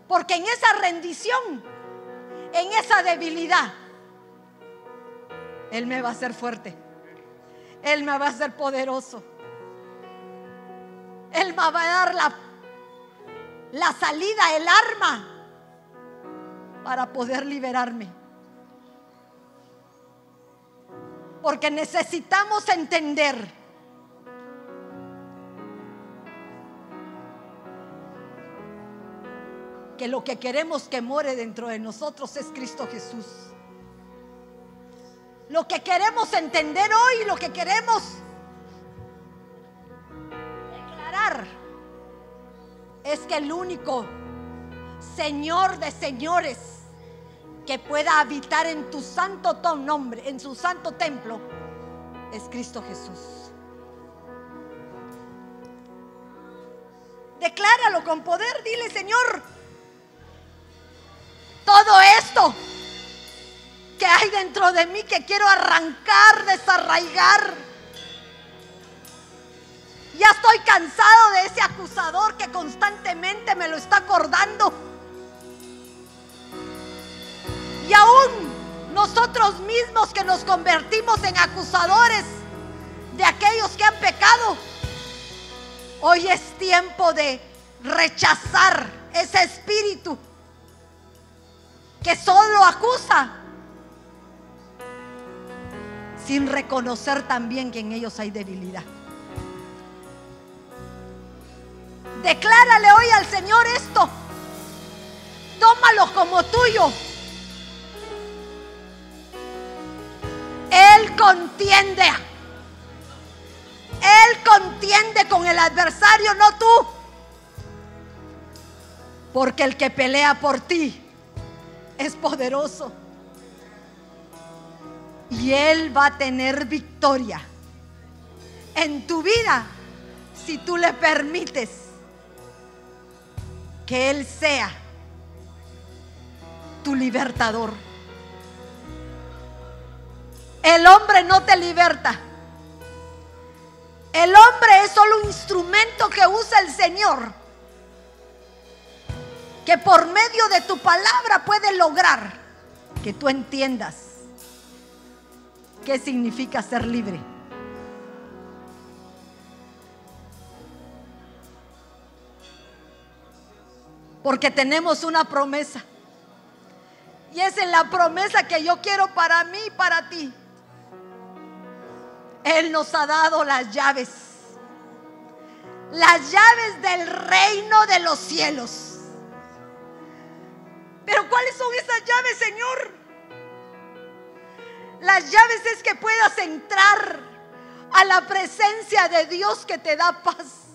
Porque en esa rendición, en esa debilidad, Él me va a hacer fuerte. Él me va a hacer poderoso. Él me va a dar la, la salida, el arma para poder liberarme. Porque necesitamos entender que lo que queremos que more dentro de nosotros es Cristo Jesús. Lo que queremos entender hoy, lo que queremos declarar, es que el único Señor de señores que pueda habitar en tu santo nombre, en su santo templo, es Cristo Jesús. Decláralo con poder, dile Señor, todo esto que hay dentro de mí que quiero arrancar, desarraigar. Ya estoy cansado de ese acusador que constantemente me lo está acordando. Y aún nosotros mismos que nos convertimos en acusadores de aquellos que han pecado, hoy es tiempo de rechazar ese espíritu que solo acusa sin reconocer también que en ellos hay debilidad. Declárale hoy al Señor esto. Tómalo como tuyo. Él contiende. Él contiende con el adversario, no tú. Porque el que pelea por ti es poderoso. Y Él va a tener victoria en tu vida si tú le permites que Él sea tu libertador. El hombre no te liberta. El hombre es solo un instrumento que usa el Señor. Que por medio de tu palabra puede lograr que tú entiendas qué significa ser libre. Porque tenemos una promesa. Y es la promesa que yo quiero para mí y para ti. Él nos ha dado las llaves. Las llaves del reino de los cielos. Pero ¿cuáles son esas llaves, Señor? Las llaves es que puedas entrar a la presencia de Dios que te da paz,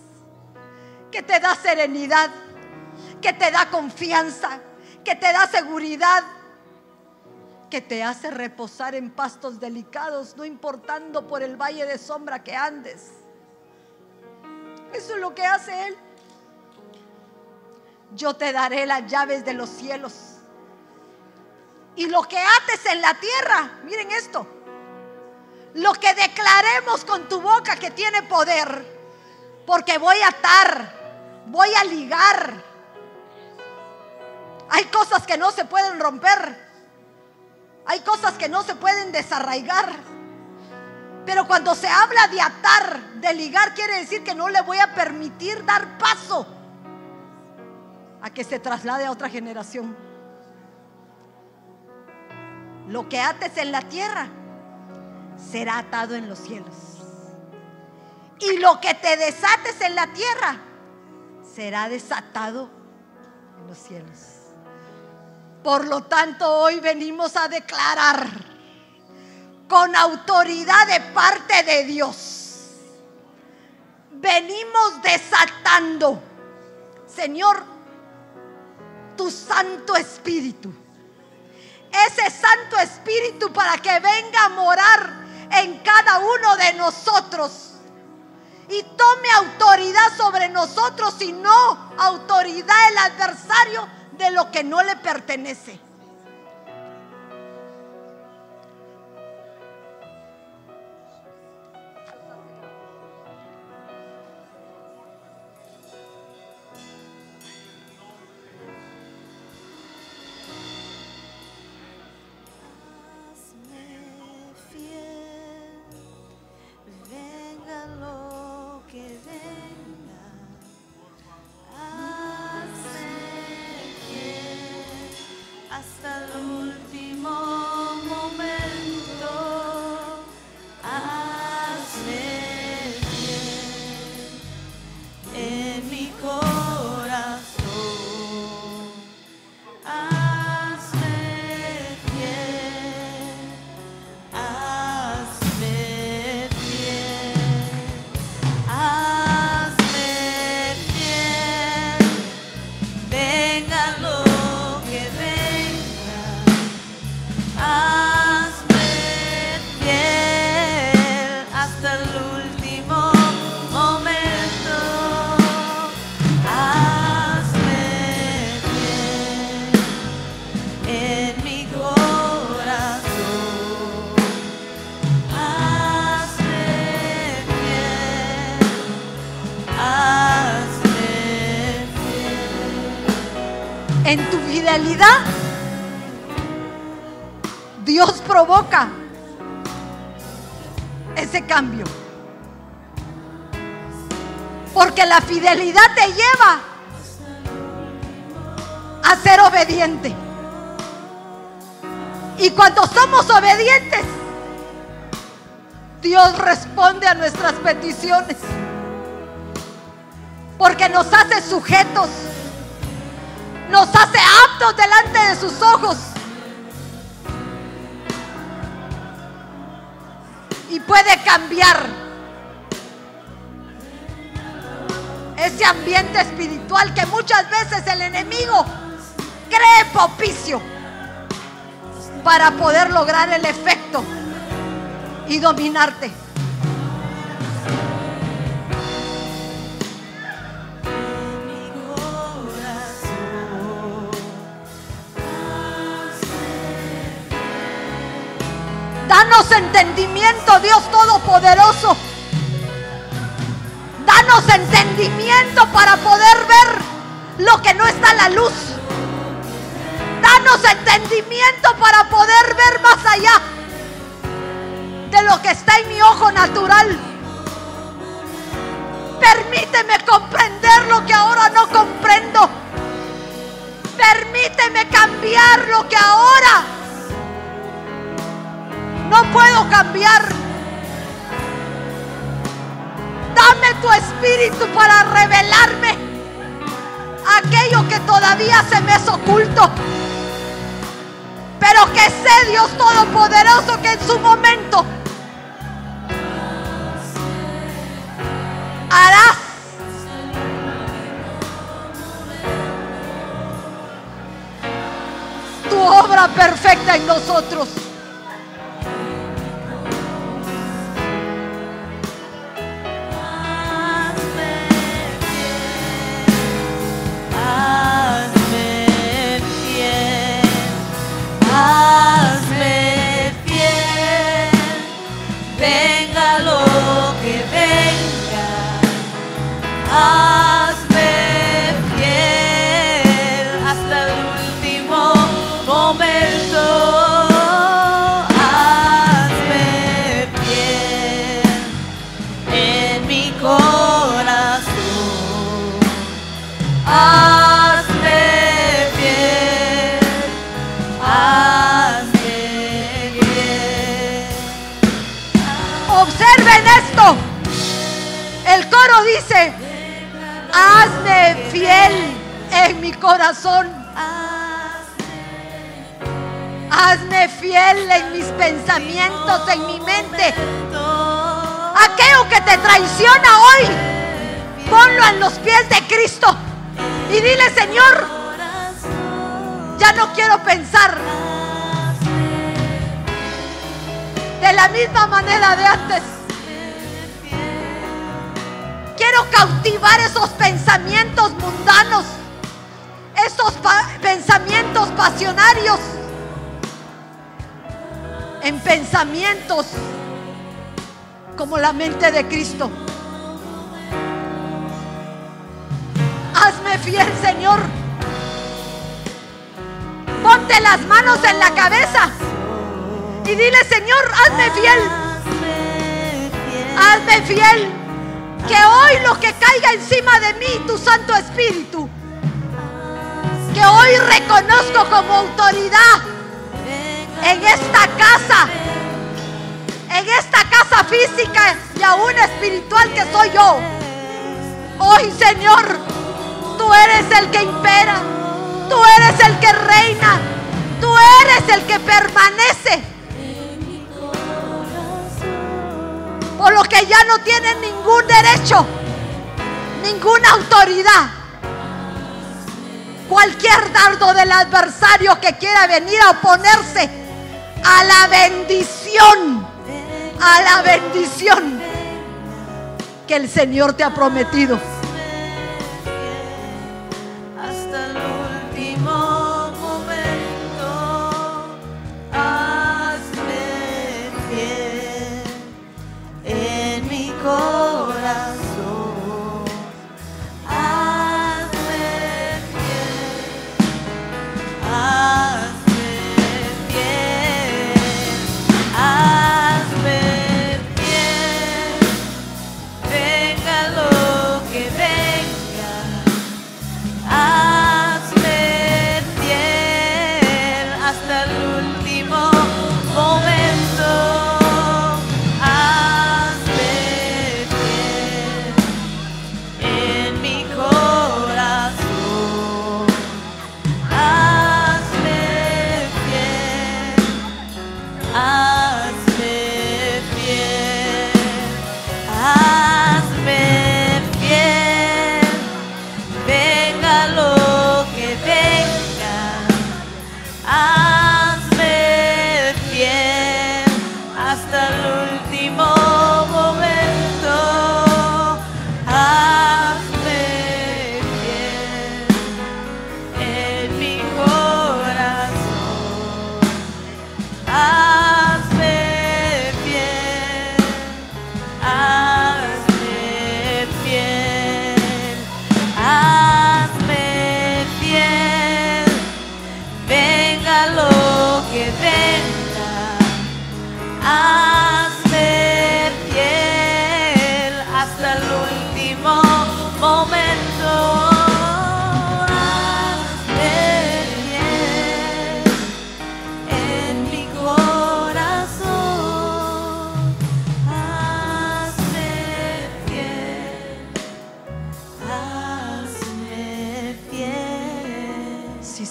que te da serenidad, que te da confianza, que te da seguridad, que te hace reposar en pastos delicados, no importando por el valle de sombra que andes. Eso es lo que hace Él. Yo te daré las llaves de los cielos. Y lo que ates en la tierra, miren esto, lo que declaremos con tu boca que tiene poder, porque voy a atar, voy a ligar. Hay cosas que no se pueden romper, hay cosas que no se pueden desarraigar. Pero cuando se habla de atar, de ligar, quiere decir que no le voy a permitir dar paso a que se traslade a otra generación. Lo que ates en la tierra será atado en los cielos. Y lo que te desates en la tierra será desatado en los cielos. Por lo tanto, hoy venimos a declarar con autoridad de parte de Dios. Venimos desatando, Señor, tu Santo Espíritu ese Santo Espíritu para que venga a morar en cada uno de nosotros y tome autoridad sobre nosotros y no autoridad el adversario de lo que no le pertenece. La fidelidad te lleva a ser obediente. Y cuando somos obedientes, Dios responde a nuestras peticiones. Porque nos hace sujetos. Nos hace aptos delante de sus ojos. Y puede cambiar ese ambiente espiritual que muchas veces el enemigo cree propicio para poder lograr el efecto y dominarte. Danos entendimiento, Dios Todopoderoso. Danos entendimiento para poder ver lo que no está a la luz. Danos entendimiento para poder ver más allá de lo que está en mi ojo natural. Permíteme comprender lo que ahora no comprendo. Permíteme cambiar lo que ahora no puedo cambiar. Dame tu espíritu para revelarme aquello que todavía se me es oculto. Pero que sé Dios Todopoderoso que en su momento harás tu obra perfecta en nosotros. Corazón. Hazme fiel en mis pensamientos, en mi mente. Aquello que te traiciona hoy, ponlo en los pies de Cristo. Y dile, Señor, ya no quiero pensar de la misma manera de antes. Quiero cautivar esos pensamientos mundanos, esos pa- pensamientos pasionarios, en pensamientos como la mente de Cristo. Hazme fiel, Señor. Ponte las manos en la cabeza y dile, Señor, hazme fiel. Hazme fiel. Que hoy lo que caiga encima de mí, tu Santo Espíritu, hoy reconozco como autoridad en esta casa, en esta casa física y aún espiritual que soy yo. Hoy, Señor, tú eres el que impera, tú eres el que reina, tú eres el que permanece. Por lo que ya no tienen ningún derecho, ninguna autoridad. Cualquier dardo del adversario que quiera venir a oponerse a la bendición, a la bendición que el Señor te ha prometido.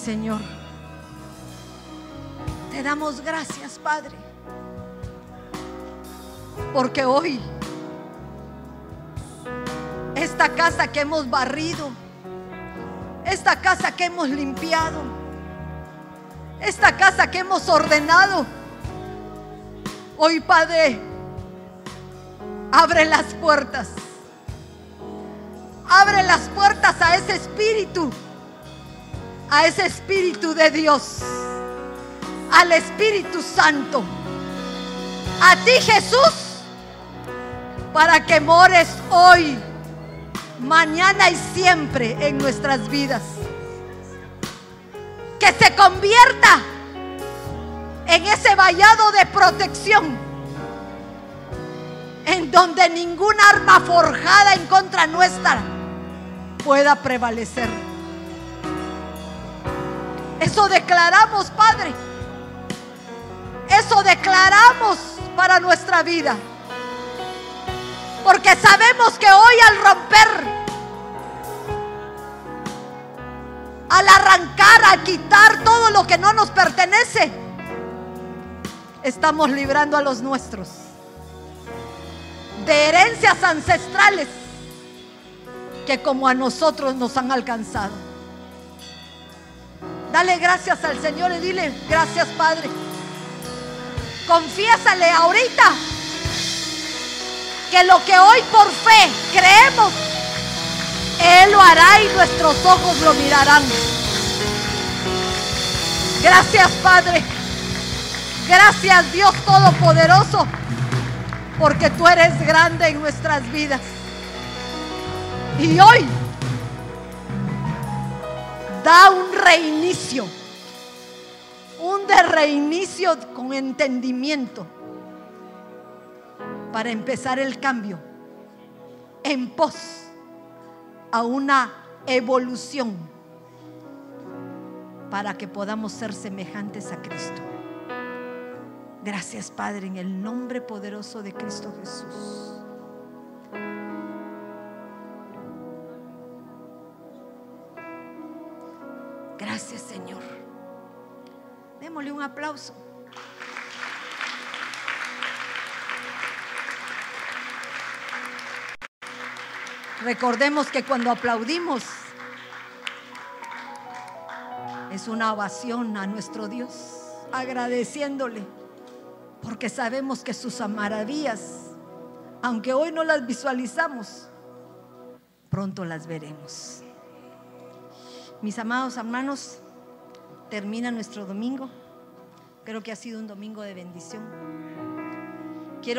Señor. Te damos gracias, Padre. Porque hoy esta casa que hemos barrido, esta casa que hemos limpiado, esta casa que hemos ordenado, hoy, Padre, abre las puertas. Abre las puertas a ese espíritu a ese Espíritu de Dios, al Espíritu Santo, a ti Jesús, para que mores hoy, mañana y siempre en nuestras vidas. Que se convierta en ese vallado de protección, en donde ningún arma forjada en contra nuestra pueda prevalecer. Eso declaramos, Padre. Eso declaramos para nuestra vida. Porque sabemos que hoy al romper, al arrancar, al quitar todo lo que no nos pertenece, estamos librando a los nuestros de herencias ancestrales que como a nosotros nos han alcanzado. Dale gracias al Señor y dile, gracias Padre. Confiésale ahorita que lo que hoy por fe creemos, Él lo hará y nuestros ojos lo mirarán. Gracias Padre. Gracias Dios Todopoderoso, porque tú eres grande en nuestras vidas. Y hoy da un reinicio, un de reinicio con entendimiento para empezar el cambio en pos a una evolución para que podamos ser semejantes a Cristo. Gracias Padre en el nombre poderoso de Cristo Jesús. Gracias Señor. Démosle un aplauso. Recordemos que cuando aplaudimos es una ovación a nuestro Dios, agradeciéndole, porque sabemos que sus maravillas, aunque hoy no las visualizamos, pronto las veremos. Mis amados hermanos, termina nuestro domingo. Creo que ha sido un domingo de bendición. Quiero